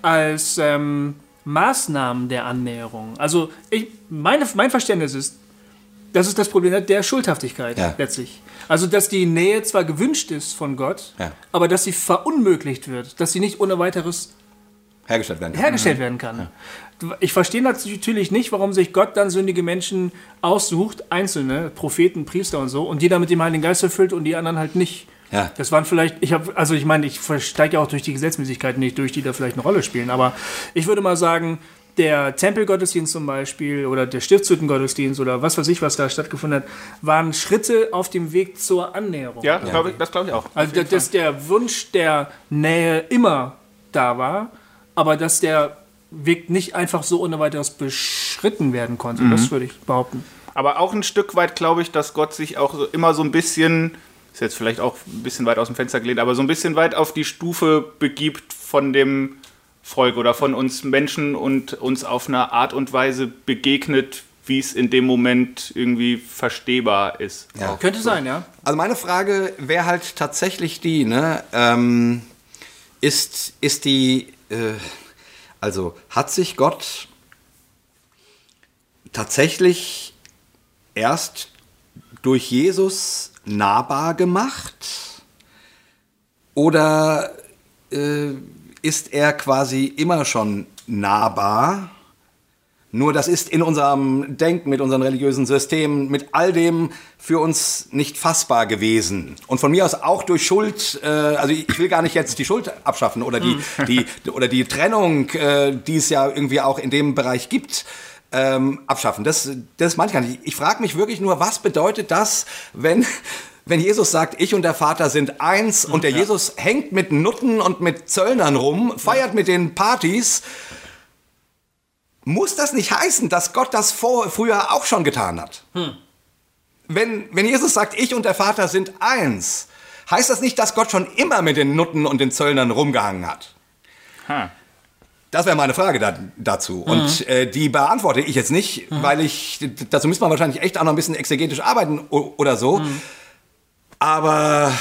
als ähm, Maßnahmen der Annäherung. Also ich, meine, mein Verständnis ist, das ist das Problem der Schuldhaftigkeit Ja. letztlich. Also, dass die Nähe zwar gewünscht ist von Gott, Ja. aber dass sie verunmöglicht wird, dass sie nicht ohne weiteres hergestellt werden. kann. hergestellt werden kann. Ich verstehe natürlich nicht, warum sich Gott dann sündige Menschen aussucht, einzelne Propheten, Priester und so, und die dann mit dem Heiligen Geist erfüllt und die anderen halt nicht. Ja. Das waren vielleicht, ich habe, also ich meine, ich steige ja auch durch die Gesetzmäßigkeiten nicht durch, die da vielleicht eine Rolle spielen, aber ich würde mal sagen, der Tempelgottesdienst zum Beispiel oder der Stiftshüttengottesdienst oder was weiß ich, was da stattgefunden hat, waren Schritte auf dem Weg zur Annäherung. Ja, Glaub ich, das glaube ich auch. Also, dass der Wunsch der Nähe immer da war, aber dass der Weg nicht einfach so ohne weiteres beschritten werden konnte. Mhm. Das würde ich behaupten. Aber auch ein Stück weit glaube ich, dass Gott sich auch so, immer so ein bisschen, ist jetzt vielleicht auch ein bisschen weit aus dem Fenster gelehnt, aber so ein bisschen weit auf die Stufe begibt von dem Volk oder von uns Menschen und uns auf eine Art und Weise begegnet, wie es in dem Moment irgendwie verstehbar ist. Ja. Könnte sein, ja. Also meine Frage wäre halt tatsächlich die, ne? Ähm, ist, ist die, äh, also hat sich Gott tatsächlich erst durch Jesus nahbar gemacht? Oder äh, ist er quasi immer schon nahbar? Nur das ist in unserem Denken, mit unseren religiösen Systemen, mit all dem für uns nicht fassbar gewesen. Und von mir aus auch durch Schuld, äh, also ich will gar nicht jetzt die Schuld abschaffen oder die, die, oder die Trennung, äh, die es ja irgendwie auch in dem Bereich gibt. Ähm, abschaffen. Das, das meine ich gar nicht. Ich frage mich wirklich nur, was bedeutet das, wenn, wenn Jesus sagt, ich und der Vater sind eins und der Jesus hängt mit Nutten und mit Zöllnern rum, feiert mit den Partys muss das nicht heißen, dass Gott das vor, früher auch schon getan hat? Wenn, wenn Jesus sagt, ich und der Vater sind eins, heißt das nicht, dass Gott schon immer mit den Nutten und den Zöllnern rumgehangen hat? Ha. Das wäre meine Frage da, dazu. Und äh, die beantworte ich jetzt nicht, weil ich, dazu müsste man wahrscheinlich echt auch noch ein bisschen exegetisch arbeiten oder so. Aber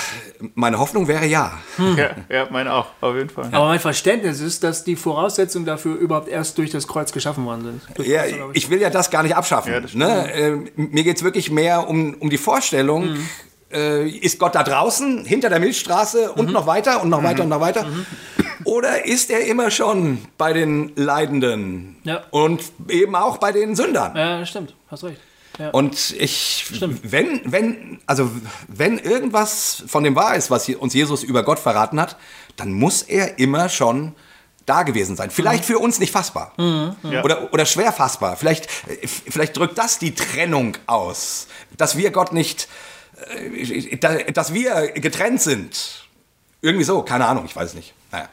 meine Hoffnung wäre ja. Ja, ja, meine auch, auf jeden Fall. Aber mein Verständnis ist, dass die Voraussetzungen dafür überhaupt erst durch das Kreuz geschaffen worden sind. Ja, glaub ich will ja das gar nicht abschaffen. Ja, ne? äh, mir geht's wirklich mehr um, um die Vorstellung, Mhm. äh, ist Gott da draußen, hinter der Milchstraße und Mhm. noch weiter und noch weiter und noch weiter? Oder ist er immer schon bei den Leidenden Ja. und eben auch bei den Sündern? Ja, stimmt. Hast recht. Ja. Und ich, Stimmt. wenn, wenn, also wenn irgendwas von dem wahr ist, was uns Jesus über Gott verraten hat, dann muss er immer schon da gewesen sein. Vielleicht für uns nicht fassbar. Ja. Oder, oder schwer fassbar. Vielleicht, vielleicht drückt das die Trennung aus. Dass wir Gott nicht, äh, da- dass wir getrennt sind. Irgendwie so, keine Ahnung, ich weiß es nicht. Naja.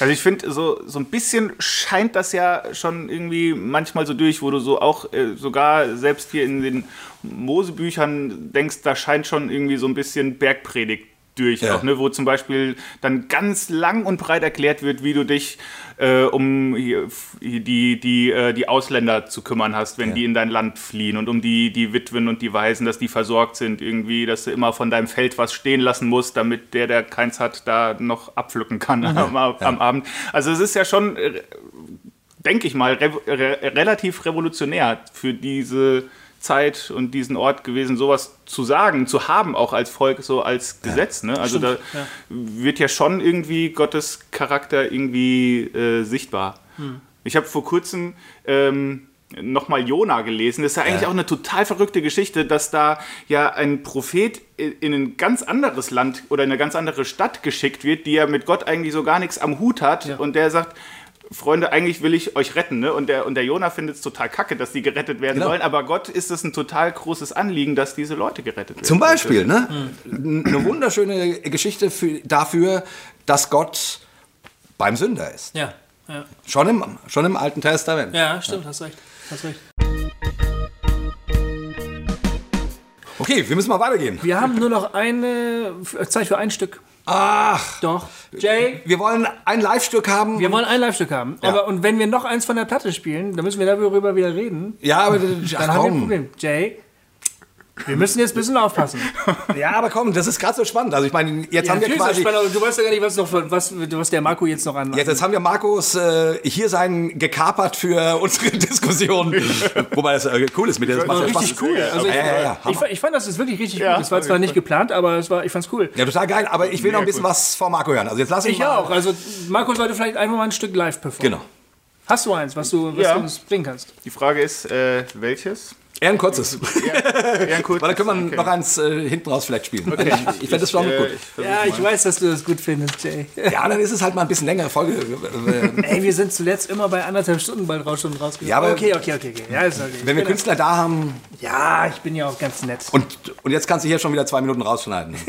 Also ich finde, so, so ein bisschen scheint das ja schon irgendwie manchmal so durch, wo du so auch äh, sogar selbst hier in den Mosebüchern denkst, da scheint schon irgendwie so ein bisschen Bergpredigt durch, Ja. auch, ne, wo zum Beispiel dann ganz lang und breit erklärt wird, wie du dich äh, um hier, die, die, äh, die Ausländer zu kümmern hast, wenn Ja. die in dein Land fliehen und um die, die Witwen und die Waisen, dass die versorgt sind irgendwie, dass du immer von deinem Feld was stehen lassen musst, damit der, der keins hat, da noch abpflücken kann am, am Abend. Also es ist ja schon, äh, denke ich mal, re re relativ revolutionär für diese Zeit und diesen Ort gewesen, sowas zu sagen, zu haben, auch als Volk, so als Gesetz. Ne? Also da wird ja schon irgendwie Gottes Charakter irgendwie äh, sichtbar. Ich habe vor kurzem ähm, nochmal Jona gelesen. Das ist ja eigentlich Ja. auch eine total verrückte Geschichte, dass da ja ein Prophet in in ein ganz anderes Land oder in eine ganz andere Stadt geschickt wird, die ja mit Gott eigentlich so gar nichts am Hut hat. Ja. Und der sagt, Freunde, eigentlich will ich euch retten. Ne? Und, der, und der Jona findet es total kacke, dass die gerettet werden Genau. sollen. Aber Gott ist es ein total großes Anliegen, dass diese Leute gerettet werden. Zum Beispiel, ne? Eine wunderschöne Geschichte für, dafür, dass Gott beim Sünder ist. Ja, ja. Schon im, schon im Alten Testament. ja, stimmt, hast recht. Hast recht. Okay, wir müssen mal weitergehen. Wir haben nur noch eine F- Zeit für ein Stück. Ach, Doch. Jay, wir wollen ein Live-Stück haben. wir wollen ein Live-Stück haben. Ja. Aber und wenn wir noch eins von der Platte spielen, dann müssen wir darüber wieder reden. ja, aber Dann ach, haben wir ein. Problem. Jay, wir müssen jetzt ein bisschen aufpassen. Ja, aber komm, das ist gerade so spannend. Also ich meine, jetzt haben wir quasi spannend, aber du weißt ja gar nicht, was, noch, was, was der Marco jetzt noch an. Jetzt, jetzt haben wir Markus äh, hier sein gekapert für unsere Diskussion. Wobei das äh, cool ist mit dir. Das macht ja richtig Spaß. cool. Also ich, ja, ja, ja. ich, ich fand das ist wirklich richtig Ja, gut. Das war zwar nicht geplant, aber es war, ich fand's cool. Ja, total geil. Aber ich will noch ein bisschen cool. was von Marco hören. Also jetzt lass Ich mal. auch. Also Marco sollte vielleicht einfach mal ein Stück live performen. Genau. Hast du eins, was du, was Ja. du uns bringen kannst? Die Frage ist, äh, welches? Eher ein kurzes. Ja, gut. Weil dann können wir Okay. noch eins äh, hinten raus vielleicht spielen. Ich, ich fände das schon Äh, gut. ich Ja, ich weiß, dass du das gut findest, Jay. Ja, dann ist es halt mal ein bisschen längere Folge. Ey, wir sind zuletzt immer bei anderthalb Stunden bald raus und rausgegangen. Ja, aber- okay, okay, okay, okay. Ja, ist okay. Wenn wir bin- Künstler da haben ja, ich bin ja auch ganz nett. und, und jetzt kannst du hier schon wieder zwei Minuten rausschneiden.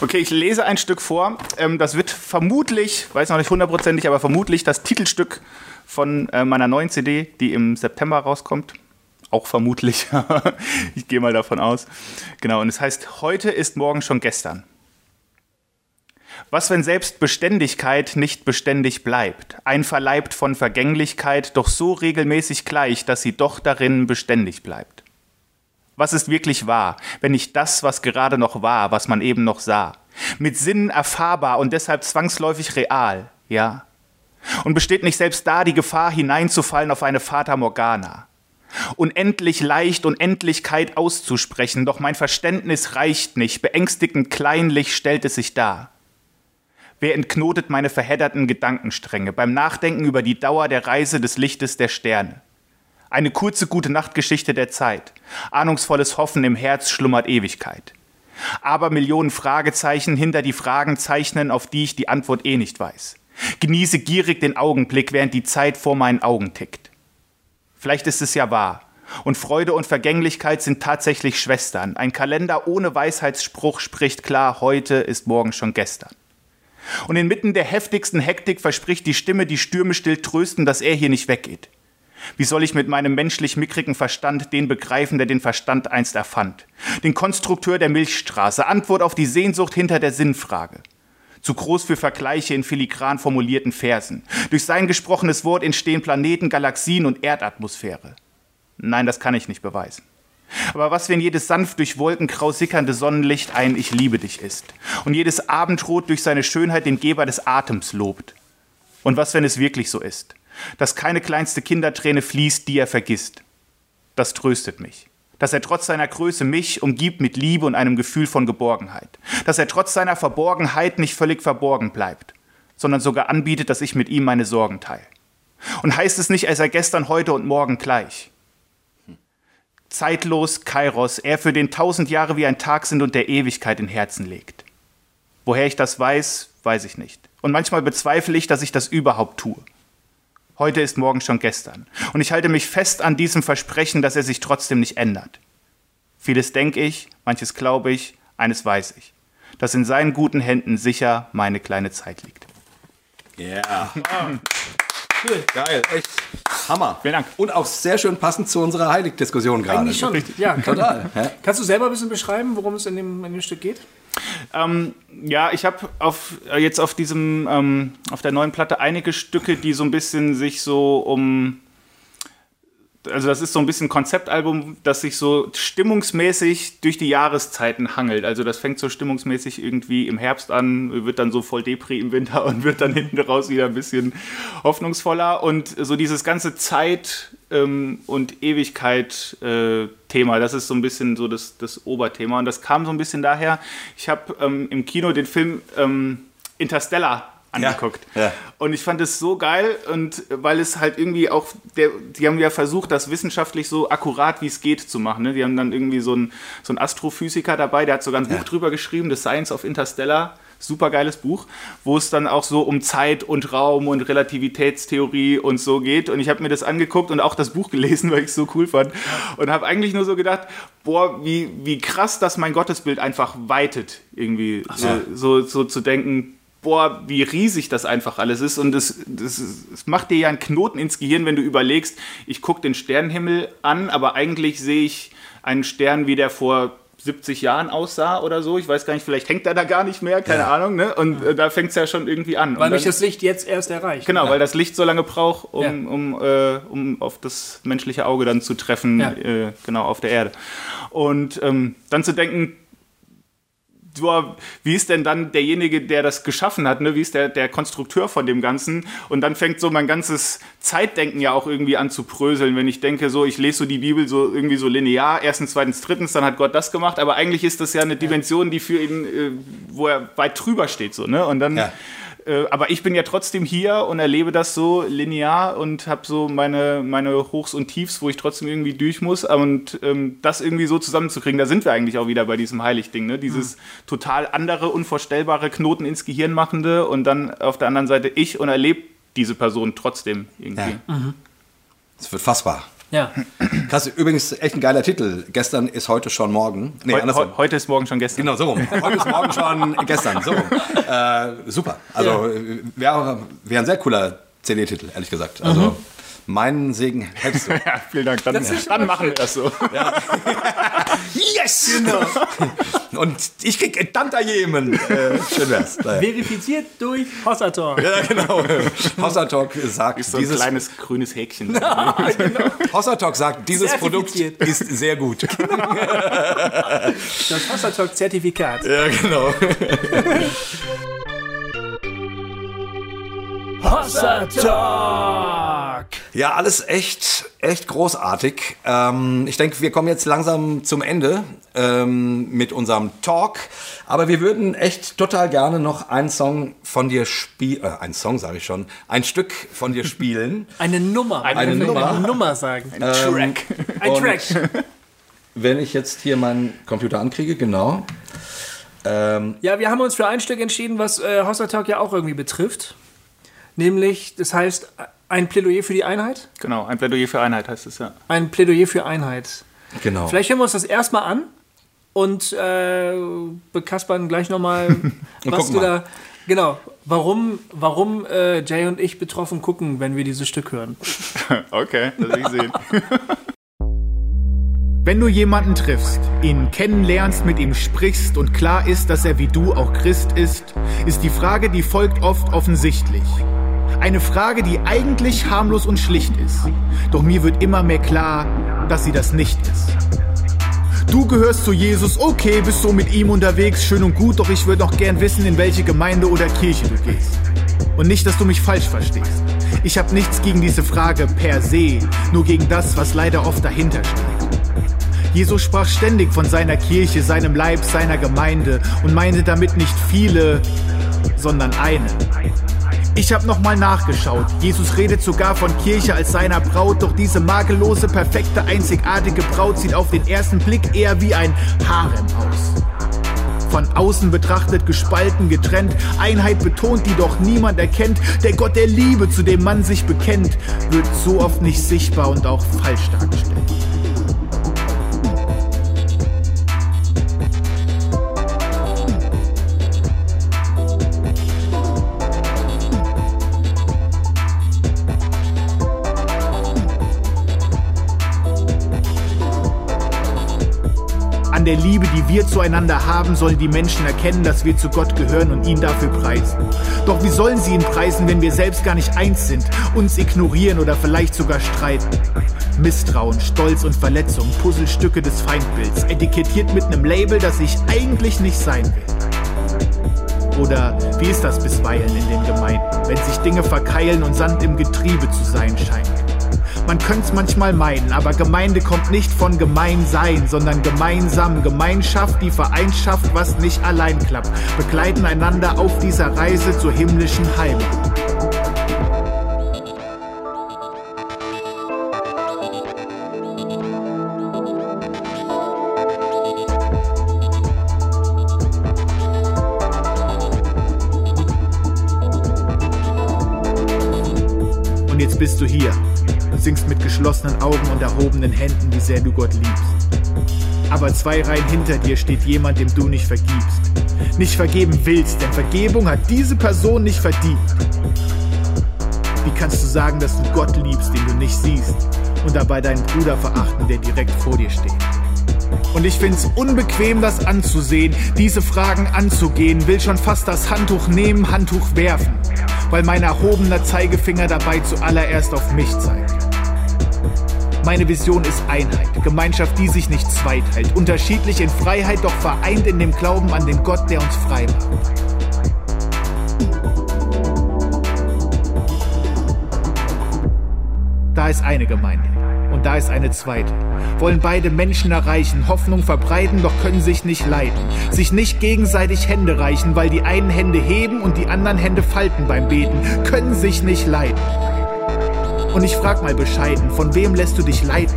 Okay, ich lese ein Stück vor. Ähm, das wird vermutlich, weiß noch nicht hundertprozentig, aber vermutlich das Titelstück von äh, meiner neuen CD, die im September rauskommt. Auch vermutlich. ich gehe mal davon aus. Genau, und es heißt, heute ist morgen schon gestern. Was, wenn selbst Beständigkeit nicht beständig bleibt, einverleibt von Vergänglichkeit, doch so regelmäßig gleich, dass sie doch darin beständig bleibt? Was ist wirklich wahr, wenn nicht das, was gerade noch war, was man eben noch sah? Mit Sinnen erfahrbar und deshalb zwangsläufig real, ja? Und besteht nicht selbst da die Gefahr, hineinzufallen auf eine Fata Morgana? Unendlich leicht Unendlichkeit auszusprechen, doch mein Verständnis reicht nicht, beängstigend kleinlich stellt es sich dar. Wer entknotet meine verhedderten Gedankenstränge beim Nachdenken über die Dauer der Reise des Lichtes der Sterne? Eine kurze gute Nachtgeschichte der Zeit. Ahnungsvolles Hoffen im Herz schlummert Ewigkeit. Aber Millionen Fragezeichen hinter die Fragen zeichnen, auf die ich die Antwort eh nicht weiß. Genieße gierig den Augenblick, während die Zeit vor meinen Augen tickt. Vielleicht ist es ja wahr. Und Freude und Vergänglichkeit sind tatsächlich Schwestern. Ein Kalender ohne Weisheitsspruch spricht klar, heute ist morgen schon gestern. Und inmitten der heftigsten Hektik verspricht die Stimme, die Stürme still trösten, dass er hier nicht weggeht. Wie soll ich mit meinem menschlich mickrigen Verstand den begreifen, der den Verstand einst erfand? Den Konstrukteur der Milchstraße, Antwort auf die Sehnsucht hinter der Sinnfrage. Zu groß für Vergleiche in filigran formulierten Versen. Durch sein gesprochenes Wort entstehen Planeten, Galaxien und Erdatmosphäre. Nein, das kann ich nicht beweisen. Aber was, wenn jedes sanft durch Wolkengrau sickernde Sonnenlicht ein Ich liebe dich ist und jedes Abendrot durch seine Schönheit den Geber des Atems lobt? Und was, wenn es wirklich so ist? dass keine kleinste Kinderträne fließt, die er vergisst. Das tröstet mich. Dass er trotz seiner Größe mich umgibt mit Liebe und einem Gefühl von Geborgenheit. Dass er trotz seiner Verborgenheit nicht völlig verborgen bleibt, sondern sogar anbietet, dass ich mit ihm meine Sorgen teile. Und heißt es nicht, er sei gestern, heute und morgen gleich. Zeitlos Kairos, er für den tausend Jahre wie ein Tag sind und der Ewigkeit in Herzen legt. Woher ich das weiß, weiß ich nicht. Und manchmal bezweifle ich, dass ich das überhaupt tue. Heute ist morgen schon gestern. Und ich halte mich fest an diesem Versprechen, dass er sich trotzdem nicht ändert. Vieles denke ich, manches glaube ich, eines weiß ich, dass in seinen guten Händen sicher meine kleine Zeit liegt. Ja. Yeah. Cool. Geil, echt Hammer. Vielen Dank. Und auch sehr schön passend zu unserer Heilig-Diskussion gerade. Eigentlich schon. Ja, total. Kannst du selber ein bisschen beschreiben, worum es in dem, in dem Stück geht? Ähm, ja, ich habe auf, äh, jetzt auf diesem, ähm, auf der neuen Platte einige Stücke, die so ein bisschen sich so um also das ist so ein bisschen Konzeptalbum, das sich so stimmungsmäßig durch die Jahreszeiten hangelt. Also das fängt so stimmungsmäßig irgendwie im Herbst an, wird dann so voll Depri im Winter und wird dann hinten raus wieder ein bisschen hoffnungsvoller. Und so dieses ganze Zeit- ähm, und Ewigkeit-Thema, äh, das ist so ein bisschen so das, das Oberthema. Und das kam so ein bisschen daher, ich habe ähm, im Kino den Film ähm, Interstellar angeguckt. Ja, ja. Und ich fand es so geil und weil es halt irgendwie auch, der, die haben ja versucht, das wissenschaftlich so akkurat wie es geht zu machen. Ne? Die haben dann irgendwie so einen so Astrophysiker dabei, der hat sogar ein ja. Buch drüber geschrieben, The Science of Interstellar. Super geiles Buch, wo es dann auch so um Zeit und Raum und Relativitätstheorie und so geht. Und ich habe mir das angeguckt und auch das Buch gelesen, weil ich es so cool fand. Und habe eigentlich nur so gedacht, boah, wie, wie krass, dass mein Gottesbild einfach weitet, irgendwie so, so, so zu denken, boah, wie riesig das einfach alles ist. Und es, das, das macht dir ja einen Knoten ins Gehirn, wenn du überlegst, ich gucke den Sternenhimmel an, aber eigentlich sehe ich einen Stern, wie der vor 70 Jahren aussah oder so. Ich weiß gar nicht, vielleicht hängt er da gar nicht mehr, keine ja. Ahnung. Ne? Und äh, da fängt es ja schon irgendwie an. Weil mich das Licht jetzt erst erreicht. Genau, ja. weil das Licht so lange braucht, um, ja. um, äh, um auf das menschliche Auge dann zu treffen, äh, genau auf der Erde. Und ähm, dann zu denken, wie ist denn dann derjenige, der das geschaffen hat, ne? wie ist der, der Konstrukteur von dem Ganzen? Und dann fängt so mein ganzes Zeitdenken ja auch irgendwie an zu bröseln, wenn ich denke, so, ich lese so die Bibel so irgendwie so linear, erstens, zweitens, drittens, dann hat Gott das gemacht, aber eigentlich ist das ja eine Dimension, die für ihn, äh, wo er weit drüber steht, so, ne? Und dann. Ja äh, aber ich bin ja trotzdem hier und erlebe das so linear und habe so meine, meine Hochs und Tiefs, wo ich trotzdem irgendwie durch muss. Und ähm, das irgendwie so zusammenzukriegen, da sind wir eigentlich auch wieder bei diesem Heiligding. Ne? Dieses mhm. total andere, unvorstellbare Knoten ins Gehirn machende und dann auf der anderen Seite ich und erlebe diese Person trotzdem irgendwie. Ja. Mhm. Es wird fassbar. Ja. Krass, übrigens echt ein geiler Titel. Gestern ist heute schon morgen. Nee, Heu, he, heute ist morgen schon gestern. Genau, so rum. Heute ist morgen schon gestern. So rum. Äh, super. Also ja. wäre wär ein sehr cooler CD-Titel, ehrlich gesagt. Also mhm. Meinen Segen hättest du. ja, vielen Dank. Dann, dann machen wir das so. Ja. yes! Genau. Und ich krieg Tantajemen. Äh, schön wär's. Naja. Verifiziert durch Hossatalk. Ja, genau. Hossatalk sagt ist so ein dieses kleines grünes Häkchen. Ja, genau. Hossatalk sagt, dieses Produkt ist sehr gut. Genau. Das Hossatalk-Zertifikat. Ja, genau. Hossa Talk. Ja, alles echt, echt großartig. Ähm, ich denke, wir kommen jetzt langsam zum Ende ähm, mit unserem Talk. Aber wir würden echt total gerne noch einen Song von dir spielen. Äh, einen Song sage ich schon. Ein Stück von dir spielen. Eine Nummer. Eine Wir Nummer. Eine Nummer sagen. Ein Track. Ein Track. Wenn ich jetzt hier meinen Computer ankriege, genau. Ähm, Ja, wir haben uns für ein Stück entschieden, was äh, Hossa Talk ja auch irgendwie betrifft. Nämlich, das heißt, ein Plädoyer für die Einheit. Genau, ein Plädoyer für Einheit heißt es ja. Ein Plädoyer für Einheit. genau. Vielleicht hören wir uns das erstmal an und äh, bekaspern gleich nochmal, was du mal. da. Genau, warum, warum äh, Jay und ich betroffen gucken, wenn wir dieses Stück hören. Okay, das will ich sehen. Wenn du jemanden triffst, ihn kennenlernst, mit ihm sprichst und klar ist, dass er wie du auch Christ ist, ist die Frage, die folgt oft offensichtlich. Eine Frage, die eigentlich harmlos und schlicht ist. Doch mir wird immer mehr klar, dass sie das nicht ist. Du gehörst zu Jesus, okay, bist so mit ihm unterwegs, schön und gut, doch ich würde noch gern wissen, in welche Gemeinde oder Kirche du gehst. Und nicht, dass du mich falsch verstehst. Ich habe nichts gegen diese Frage per se, nur gegen das, was leider oft dahinter steht. Jesus sprach ständig von seiner Kirche, seinem Leib, seiner Gemeinde und meinte damit nicht viele, sondern eine. Ich habe nochmal nachgeschaut. Jesus redet sogar von Kirche als seiner Braut, doch diese makellose, perfekte, einzigartige Braut sieht auf den ersten Blick eher wie ein Harem aus. Von außen betrachtet gespalten, getrennt, Einheit betont, die doch niemand erkennt. Der Gott der Liebe, zu dem man sich bekennt, wird so oft nicht sichtbar und auch falsch dargestellt. An der Liebe, die wir zueinander haben, sollen die Menschen erkennen, dass wir zu Gott gehören und ihn dafür preisen. Doch wie sollen sie ihn preisen, wenn wir selbst gar nicht eins sind, uns ignorieren oder vielleicht sogar streiten? Misstrauen, Stolz und Verletzung, Puzzlestücke des Feindbilds, etikettiert mit einem Label, das ich eigentlich nicht sein will. Oder wie ist das bisweilen in den Gemeinden, wenn sich Dinge verkeilen und Sand im Getriebe zu sein scheint? Man könnte es manchmal meinen, aber Gemeinde kommt nicht von Gemeinsein, sondern gemeinsam. Gemeinschaft, die Vereinschaft, was nicht allein klappt. Begleiten einander auf dieser Reise zur himmlischen Heimat. Und jetzt bist du hier. Singst mit geschlossenen Augen und erhobenen Händen, wie sehr du Gott liebst. Aber zwei Reihen hinter dir steht jemand, dem du nicht vergibst. Nicht vergeben willst, denn Vergebung hat diese Person nicht verdient. Wie kannst du sagen, dass du Gott liebst, den du nicht siehst, und dabei deinen Bruder verachten, der direkt vor dir steht? Und ich find's unbequem, das anzusehen, diese Fragen anzugehen, will schon fast das Handtuch nehmen, Handtuch werfen, weil mein erhobener Zeigefinger dabei zuallererst auf mich zeigt. Meine Vision ist Einheit, Gemeinschaft, die sich nicht zweiteilt, unterschiedlich in Freiheit, doch vereint in dem Glauben an den Gott, der uns frei macht. Da ist eine Gemeinde und da ist eine zweite. Wollen beide Menschen erreichen, Hoffnung verbreiten, doch können sich nicht leiden. Sich nicht gegenseitig Hände reichen, weil die einen Hände heben und die anderen Hände falten beim Beten. Können sich nicht leiden. Und ich frag mal bescheiden, von wem lässt du dich leiten?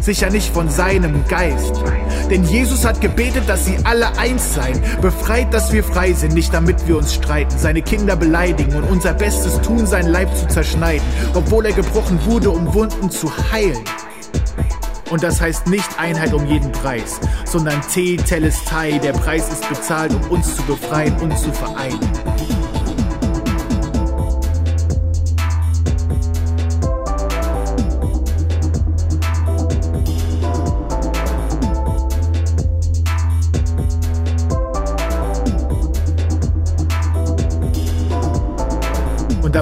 Sicher nicht von seinem Geist. Denn Jesus hat gebetet, dass sie alle eins seien. Befreit, dass wir frei sind, nicht damit wir uns streiten. Seine Kinder beleidigen und unser Bestes tun, sein Leib zu zerschneiden. Obwohl er gebrochen wurde, um Wunden zu heilen. Und das heißt nicht Einheit um jeden Preis, sondern Te Telestai. Der Preis ist bezahlt, um uns zu befreien und zu vereinen.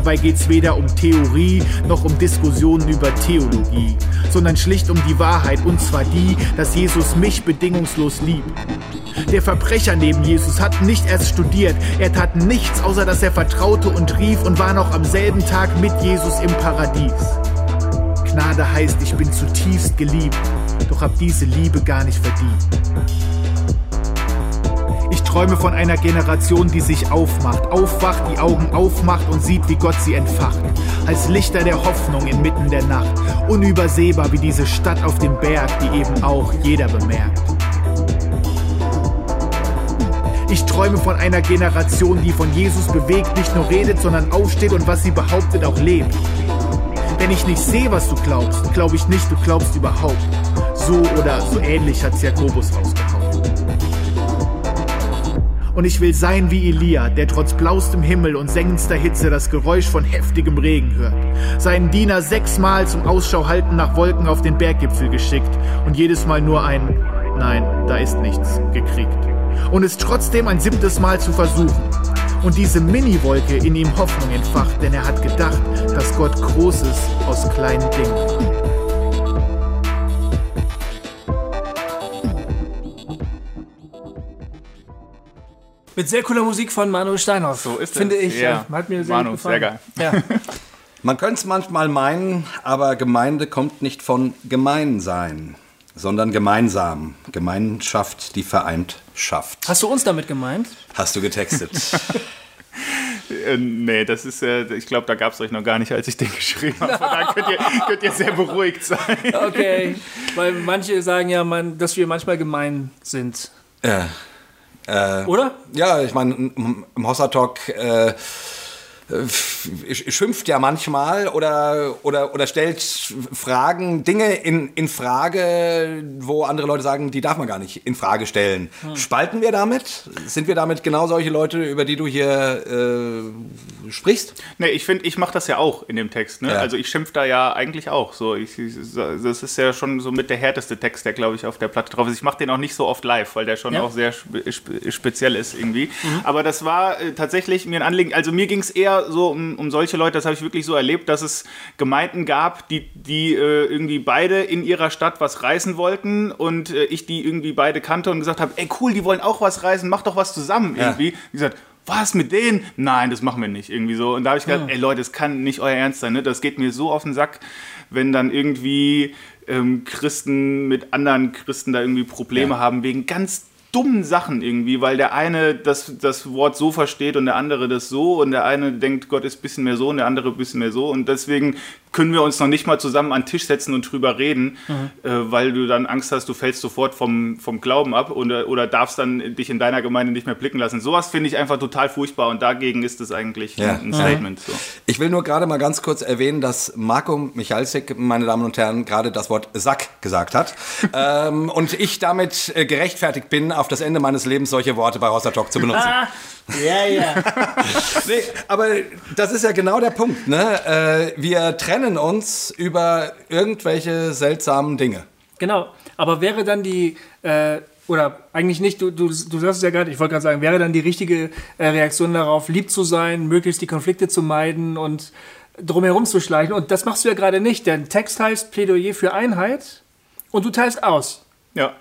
Dabei geht's weder um Theorie noch um Diskussionen über Theologie, sondern schlicht um die Wahrheit, und zwar die, dass Jesus mich bedingungslos liebt. Der Verbrecher neben Jesus hat nicht erst studiert, er tat nichts, außer dass er vertraute und rief und war noch am selben Tag mit Jesus im Paradies. Gnade heißt, ich bin zutiefst geliebt, doch hab diese Liebe gar nicht verdient. Ich träume von einer Generation, die sich aufmacht, aufwacht, die Augen aufmacht und sieht, wie Gott sie entfacht. Als Lichter der Hoffnung inmitten der Nacht. Unübersehbar wie diese Stadt auf dem Berg, die eben auch jeder bemerkt. Ich träume von einer Generation, die von Jesus bewegt, nicht nur redet, sondern aufsteht und was sie behauptet auch lebt. Wenn ich nicht sehe, was du glaubst, glaube ich nicht, du glaubst überhaupt. So oder so ähnlich hat's Jakobus rausgehauen. Und ich will sein wie Elia, der trotz blaustem Himmel und sengendster Hitze das Geräusch von heftigem Regen hört. Seinen Diener sechsmal zum Ausschau halten nach Wolken auf den Berggipfel geschickt und jedes Mal nur ein Nein, da ist nichts gekriegt und es trotzdem ein siebtes Mal zu versuchen. Und diese Mini-Wolke in ihm Hoffnung entfacht, denn er hat gedacht, dass Gott Großes aus kleinen Dingen. Mit sehr cooler Musik von Manuel Steinhoff. So ist es. Finde ich. Ja. Hat mir sehr Manu, gut gefallen. sehr geil. Ja. Man könnte es manchmal meinen, aber Gemeinde kommt nicht von Gemeinsein, sondern gemeinsam. Gemeinschaft, die vereint schafft. Hast du uns damit gemeint? Hast du getextet? Äh, nee, das ist, äh, ich glaube, da gab es euch noch gar nicht, als ich den geschrieben habe. Von daher könnt ihr, könnt ihr sehr beruhigt sein. Okay. Weil manche sagen ja, man, dass wir manchmal gemein sind. ja. Äh, Oder? ja, ich meine, im Hossa Talk äh, schimpft ja manchmal oder, oder, oder stellt Fragen, Dinge in, in Frage, wo andere Leute sagen, die darf man gar nicht in Frage stellen. Spalten wir damit? Sind wir damit genau solche Leute, über die du hier äh, sprichst? Nee, ich finde, ich mache das ja auch in dem Text. Ne? Ja. Also ich schimpf da ja eigentlich auch. So, ich, ich, das ist ja schon so mit der härteste Text, der glaube ich auf der Platte drauf ist. Ich mache den auch nicht so oft live, weil der schon Ja. auch sehr spe spe speziell ist irgendwie. Aber das war äh, tatsächlich mir ein Anliegen. Also mir ging es eher so um, um solche Leute, das habe ich wirklich so erlebt, dass es Gemeinden gab, die, die äh, irgendwie beide in ihrer Stadt was reißen wollten und äh, ich die irgendwie beide kannte und gesagt habe, ey cool, die wollen auch was reißen, mach doch was zusammen Ja. irgendwie. Wie gesagt, was mit denen? Nein, das machen wir nicht. Irgendwie so. Und da habe ich gedacht, ey Leute, das kann nicht euer Ernst sein. Ne? Das geht mir so auf den Sack, wenn dann irgendwie ähm, Christen mit anderen Christen da irgendwie Probleme Ja. haben wegen ganz dummen Sachen irgendwie, weil der eine das, das Wort so versteht und der andere das so und der eine denkt, Gott ist ein bisschen mehr so und der andere ein bisschen mehr so. Und deswegen können wir uns noch nicht mal zusammen an den Tisch setzen und drüber reden, äh, weil du dann Angst hast, du fällst sofort vom, vom Glauben ab oder, oder darfst dann dich in deiner Gemeinde nicht mehr blicken lassen. Sowas finde ich einfach total furchtbar und dagegen ist es eigentlich Ja. ein, Statement. So. Ich will nur gerade mal ganz kurz erwähnen, dass Marco Michalsik, meine Damen und Herren, gerade das Wort Sack gesagt hat. ähm, und ich damit äh, gerechtfertigt bin, auf das Ende meines Lebens solche Worte bei Hossa Talk zu benutzen. Ja, ja. Nee, aber das ist ja genau der Punkt. Ne? Äh, wir trennen uns über irgendwelche seltsamen Dinge. Genau. Aber wäre dann die, äh, oder eigentlich nicht, du, du, du sagst es ja gerade, ich wollte gerade sagen, wäre dann die richtige äh, Reaktion darauf, lieb zu sein, möglichst die Konflikte zu meiden und drumherum zu schleichen. Und das machst du ja gerade nicht, denn Text heißt Plädoyer für Einheit und du teilst aus. Ja.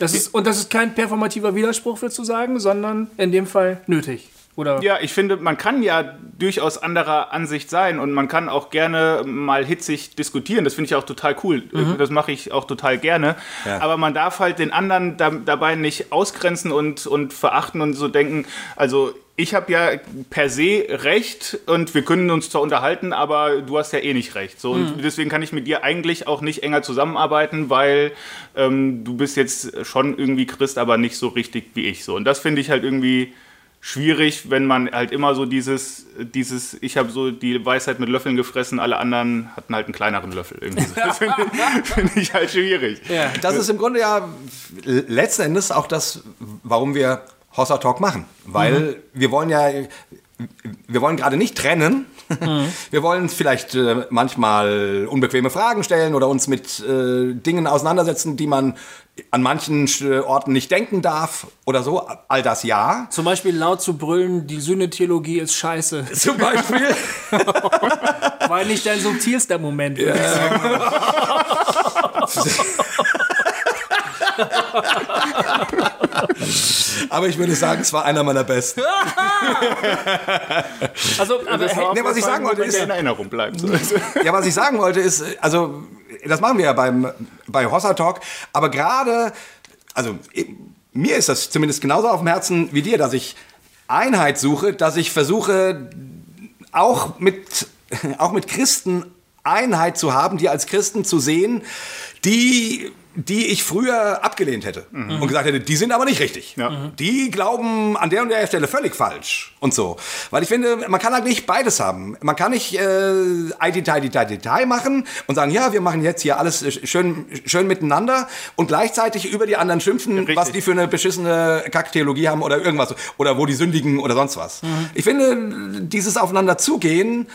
Das ist, und das ist kein performativer Widerspruch, würdest du sagen, sondern in dem Fall nötig. Oder? Ja, ich finde, man kann ja durchaus anderer Ansicht sein und man kann auch gerne mal hitzig diskutieren. Das finde ich auch total cool. Das mache ich auch total gerne. Ja. Aber man darf halt den anderen da, dabei nicht ausgrenzen und, und verachten und so denken, also ich habe ja per se recht und wir können uns zwar unterhalten, aber du hast ja eh nicht recht. So, und deswegen kann ich mit dir eigentlich auch nicht enger zusammenarbeiten, weil ähm, du bist jetzt schon irgendwie Christ, aber nicht so richtig wie ich. So. Und das finde ich halt irgendwie schwierig, wenn man halt immer so dieses, dieses ich habe so die Weisheit mit Löffeln gefressen, alle anderen hatten halt einen kleineren Löffel. Irgendwie. Das finde ich, find ich halt schwierig. Ja. Das ist im Grunde ja letzten Endes auch das, warum wir Hossa Talk machen. Weil wir wollen ja, wir wollen gerade nicht trennen. Wir wollen vielleicht äh, manchmal unbequeme Fragen stellen oder uns mit äh, Dingen auseinandersetzen, die man an manchen äh, Orten nicht denken darf oder so. All das ja. Zum Beispiel laut zu brüllen, die Sühnetheologie ist scheiße. Zum Beispiel. War nicht dein subtilster Moment. ich sagen. Aber ich würde sagen, es war einer meiner besten. Also, aber Das war nee, was ich sagen wollte, ist- in Erinnerung bleibt. Ja, was ich sagen wollte ist, also das machen wir ja beim, bei Hossa Talk, aber gerade, also mir ist das zumindest genauso auf dem Herzen wie dir, dass ich Einheit suche, dass ich versuche, auch mit, auch mit Christen Einheit zu haben, die als Christen zu sehen, die die ich früher abgelehnt hätte und gesagt hätte, die sind aber nicht richtig. Ja. Die glauben an der und der Stelle völlig falsch und so. Weil ich finde, man kann halt nicht beides haben. Man kann nicht äh, Detail, Detail, Detail machen und sagen, ja, wir machen jetzt hier alles schön, schön miteinander und gleichzeitig über die anderen schimpfen, Richtig. was die für eine beschissene Kacktheologie haben oder irgendwas. Oder wo die sündigen oder sonst was. Ich finde, dieses Aufeinander zugehen,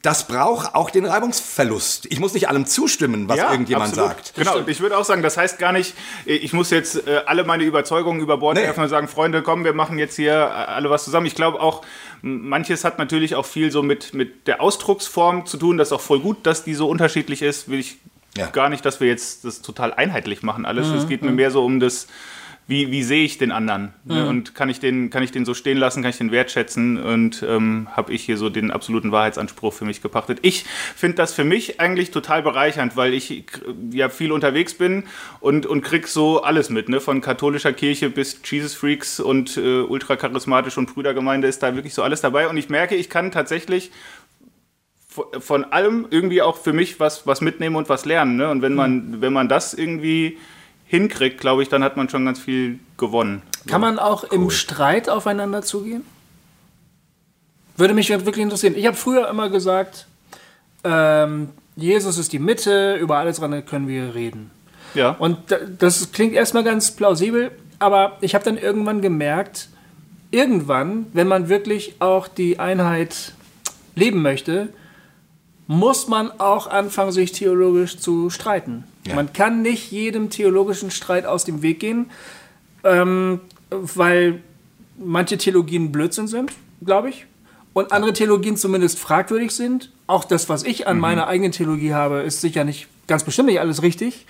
das braucht auch den Reibungsverlust. Ich muss nicht allem zustimmen, was irgendjemand absolut. sagt. Genau, ich würde auch sagen, das heißt gar nicht, ich muss jetzt äh, alle meine Überzeugungen über Bord Nee. werfen und sagen, Freunde, komm, wir machen jetzt hier äh, alle was zusammen. Ich glaube auch, manches hat natürlich auch viel so mit, mit der Ausdrucksform zu tun. Das ist auch voll gut, dass die so unterschiedlich ist. Will ich Ja. gar nicht, dass wir jetzt das total einheitlich machen alles. Es geht mir mehr so um das, wie, wie sehe ich den anderen? Ne? Und kann ich, den, kann ich den so stehen lassen, kann ich den wertschätzen? Und ähm, habe ich hier so den absoluten Wahrheitsanspruch für mich gepachtet. Ich finde das für mich eigentlich total bereichernd, weil ich k- ja viel unterwegs bin und, und krieg so alles mit, ne? von katholischer Kirche bis Jesus Freaks und äh, ultracharismatisch und Brüdergemeinde ist da wirklich so alles dabei. Und ich merke, ich kann tatsächlich von- von allem irgendwie auch für mich was, was mitnehmen und was lernen. Ne? Und wenn man, wenn man das irgendwie hinkriegt, glaube ich, dann hat man schon ganz viel gewonnen. Kann man auch im Streit aufeinander zugehen? Würde mich wirklich interessieren. Ich habe früher immer gesagt, ähm, Jesus ist die Mitte, über alles andere können wir reden. Ja. Und da- das klingt erstmal ganz plausibel, aber ich habe dann irgendwann gemerkt, irgendwann, wenn man wirklich auch die Einheit leben möchte, muss man auch anfangen, sich theologisch zu streiten. Ja. Man kann nicht jedem theologischen Streit aus dem Weg gehen, ähm, weil manche Theologien Blödsinn sind, glaube ich, und andere Theologien zumindest fragwürdig sind. Auch das, was ich an meiner eigenen Theologie habe, ist sicher nicht, ganz bestimmt nicht alles richtig.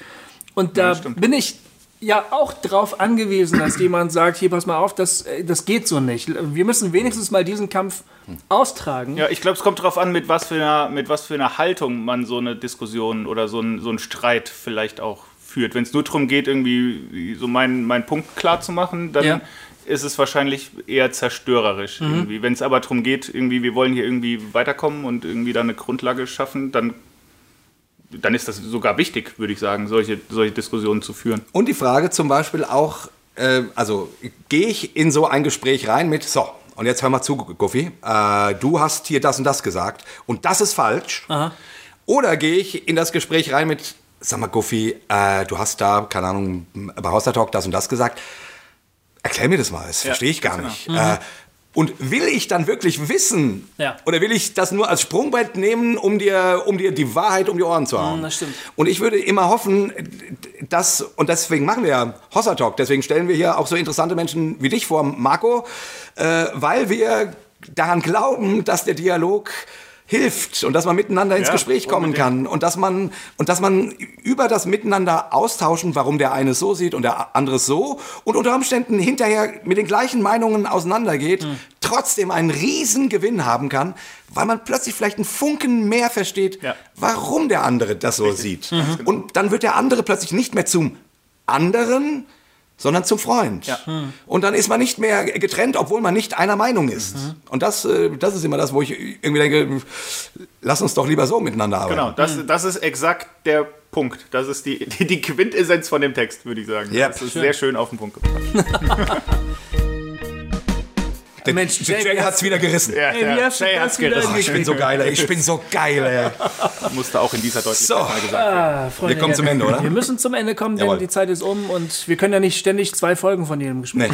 Und da stimmt. bin ich ja auch drauf angewiesen, dass jemand sagt, hier, pass mal auf, das, äh, das geht so nicht. Wir müssen wenigstens mal diesen Kampf austragen. Ja, ich glaube, es kommt darauf an, mit was, für einer, mit was für einer Haltung man so eine Diskussion oder so, ein, so einen Streit vielleicht auch führt. Wenn es nur darum geht, irgendwie so meinen meinen Punkt klar zu machen, dann Ja. ist es wahrscheinlich eher zerstörerisch. irgendwie. Wenn es aber darum geht, irgendwie, wir wollen hier irgendwie weiterkommen und irgendwie da eine Grundlage schaffen, dann, dann ist das sogar wichtig, würde ich sagen, solche, solche Diskussionen zu führen. Und die Frage zum Beispiel auch, äh, also gehe ich in so ein Gespräch rein mit, so, und jetzt hör mal zu, Guffi, äh, du hast hier das und das gesagt und das ist falsch. Oder gehe ich in das Gespräch rein mit, sag mal, Guffi, äh, du hast da, keine Ahnung, bei Hossa Talk das und das gesagt. Erklär mir das mal, das verstehe ich gar genau. nicht. Äh, und will ich dann wirklich wissen? Ja. Oder will ich das nur als Sprungbrett nehmen, um dir, um dir die Wahrheit um die Ohren zu hauen? das stimmt. Und ich würde immer hoffen, dass, und deswegen machen wir ja Hossa Talk, deswegen stellen wir hier auch so interessante Menschen wie dich vor, Marco, äh, weil wir daran glauben, dass der Dialog hilft und dass man miteinander ins Ja, Gespräch kommen unbedingt. kann und dass man und dass man über das Miteinander austauschen, warum der eine so sieht und der andere so und unter Umständen hinterher mit den gleichen Meinungen auseinandergeht, Hm. trotzdem einen riesen Gewinn haben kann, weil man plötzlich vielleicht einen Funken mehr versteht, Ja. warum der andere das so sieht. Mhm. Und dann wird der andere plötzlich nicht mehr zum anderen, sondern zum Freund. Ja. Und dann ist man nicht mehr getrennt, obwohl man nicht einer Meinung ist. Mhm. Und das, äh, das ist immer das, wo ich irgendwie denke, lass uns doch lieber so miteinander arbeiten. Genau, das, das ist exakt der Punkt. Das ist die, die, die Quintessenz von dem Text, würde ich sagen. Ja. Das ist sehr schön auf den Punkt gebracht. Der, Mensch, Jay, Jay hat's wieder gerissen. Ja, Ey, wie ja, Jay hat's wieder gerissen. Ich bin so geil, ey. ich bin so geil. Ey. Musste auch in dieser Deutlichkeit So. mal gesagt werden. Ah, Freunde, Wir kommen zum Ende, oder? Wir müssen zum Ende kommen, denn Jawohl. die Zeit ist um und wir können ja nicht ständig zwei Folgen von jedem Gespräch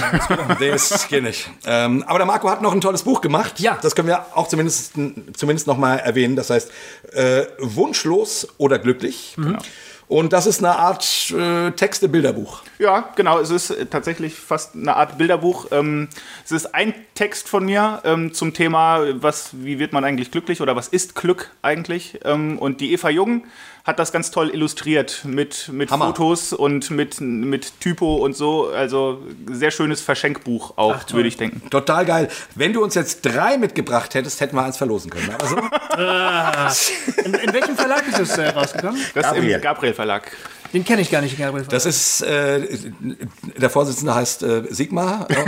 Nee, das geht nicht. Ähm, aber der Marco hat noch ein tolles Buch gemacht. Ja. Das können wir auch zumindest, zumindest noch mal erwähnen. Das heißt, äh, Wunschlos oder glücklich. Mhm. Und das ist eine Art äh, Texte-Bilderbuch. Ja, genau. Es ist äh, tatsächlich fast eine Art Bilderbuch. Ähm, es ist ein Text von mir ähm, zum Thema, was, wie wird man eigentlich glücklich oder was ist Glück eigentlich? Ähm, und die Eva Jung hat das ganz toll illustriert mit, mit Hammer. Fotos und mit, mit Typo und so. Also sehr schönes Verschenkbuch auch, Ach, würde ich denken. Total geil. Wenn du uns jetzt drei mitgebracht hättest, hätten wir eins verlosen können. Also, In, in welchem Verlag ist das äh, rausgekommen? Das Gabriel. im Gabriel Verlag. Den kenne ich gar nicht, Gabriel. das ist, äh, der Vorsitzende heißt äh, Sigmar.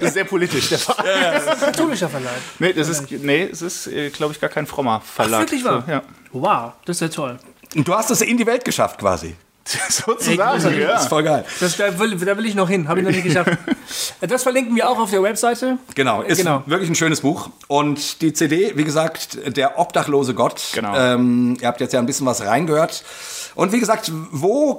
Das ist sehr politisch, der Verlag. das ist ein katholischer Verlag. Nee, das ist, nee, es ist, äh, glaube ich, gar kein frommer Verlag. wirklich wahr? Ja. Wow, das ist ja toll. Und du hast es in die Welt geschafft quasi. Sozusagen, Ey, ja. Das ist voll geil. Das, da, will, da will ich noch hin, habe ich noch nicht geschafft. Das verlinken wir auch auf der Webseite. Genau, ist Genau. wirklich ein schönes Buch. Und die CD, wie gesagt, Der obdachlose Gott. Genau. Ähm, ihr habt jetzt ja ein bisschen was reingehört. Und wie gesagt, wo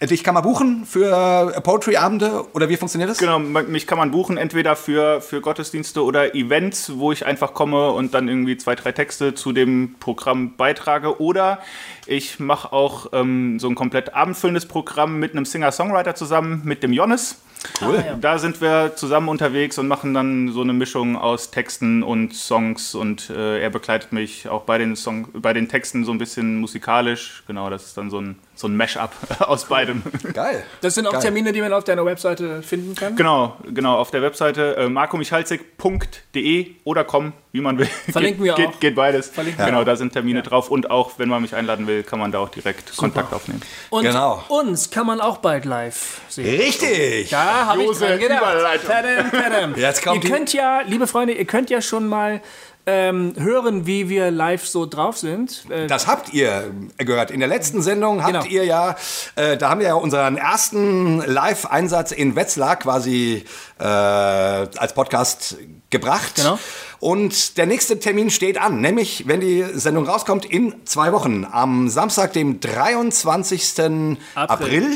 dich kann man buchen für Poetry-Abende oder wie funktioniert das? Genau, mich kann man buchen, entweder für, für Gottesdienste oder Events, wo ich einfach komme und dann irgendwie zwei, drei Texte zu dem Programm beitrage. Oder ich mache auch ähm, so ein komplett abendfüllendes Programm mit einem Singer-Songwriter zusammen, mit dem Jonas. Cool. Da sind wir zusammen unterwegs und machen dann so eine Mischung aus Texten und Songs und äh, er begleitet mich auch bei den, Song, bei den Texten so ein bisschen musikalisch. Genau, das ist dann so ein, so ein Mash-up aus beidem. Geil. Das sind auch Geil. Termine, die man auf deiner Webseite finden kann. Genau, genau, auf der Webseite äh, markomichalzig.de oder com, wie man will. Verlinken geht, wir geht, auch. Geht beides. Verlinken wir genau, da sind Termine drauf und auch, wenn man mich einladen will, kann man da auch direkt Kontakt aufnehmen. Und Genau. uns kann man auch bald live sehen. Richtig. Da habe ich dran gedacht. Tadam, tadam. Jetzt kommt ihr die- könnt ja, liebe Freunde, ihr könnt ja schon mal ähm, hören, wie wir live so drauf sind. Äh, Das habt ihr gehört. In der letzten Sendung habt Genau. ihr ja, äh, da haben wir ja unseren ersten Live-Einsatz in Wetzlar quasi äh, als Podcast gebracht. Genau. Und der nächste Termin steht an, nämlich, wenn die Sendung rauskommt, in zwei Wochen. Am Samstag, dem 23. April, April.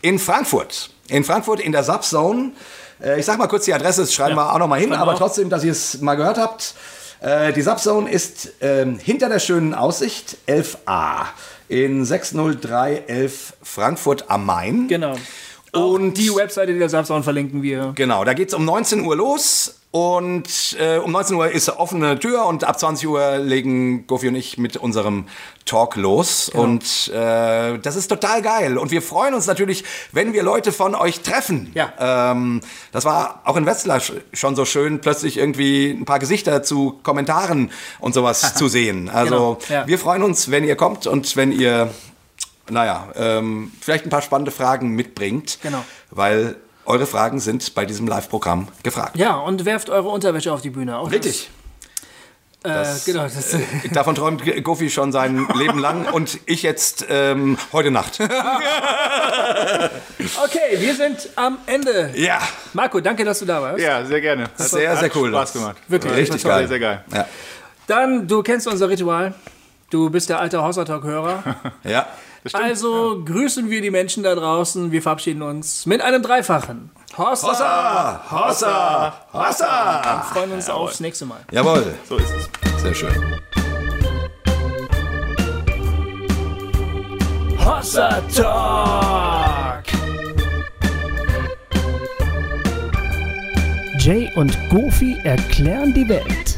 in Frankfurt. In Frankfurt in der Subzone. Äh, ich sag mal kurz die Adresse, das schreiben wir auch noch mal hin, aber auch. trotzdem, dass ihr es mal gehört habt. Äh, die Subzone ist ähm, hinter der schönen Aussicht 11a in 60311 Frankfurt am Main. genau. Auch Und die Webseite der Samsung verlinken wir. Genau, da geht's um 19 Uhr los und äh, um 19 Uhr ist offene Tür und ab 20 Uhr legen Gofi und ich mit unserem Talk los Genau. und äh, das ist total geil und wir freuen uns natürlich, wenn wir Leute von euch treffen. Ja. Ähm, das war auch in Wetzlar sch- schon so schön, plötzlich irgendwie ein paar Gesichter zu Kommentaren und sowas zu sehen. Also Genau, ja. wir freuen uns, wenn ihr kommt und wenn ihr naja, ähm, vielleicht ein paar spannende Fragen mitbringt. Genau. Weil eure Fragen sind bei diesem Live-Programm gefragt. Ja, und werft eure Unterwäsche auf die Bühne. Auch Richtig. Das, äh, genau, das, Davon träumt Goofy schon sein Leben lang und ich jetzt ähm, heute Nacht. okay, wir sind am Ende. ja, Marco, danke, dass du da warst. Ja, sehr gerne. Hat, Sehr, sehr hat cool. Spaß gemacht. Wirklich, richtig das war geil. Sehr, sehr geil. Ja. Dann, du kennst unser Ritual. Du bist der alte Hausertalk-Hörer. ja. Also grüßen wir die Menschen da draußen. Wir verabschieden uns mit einem Dreifachen. Hossa! Hossa, Hossa, Hossa. Wir freuen uns aufs nächste Mal. Jawohl, So ist es. sehr schön. Hossa Talk! Jay und Goofy erklären die Welt.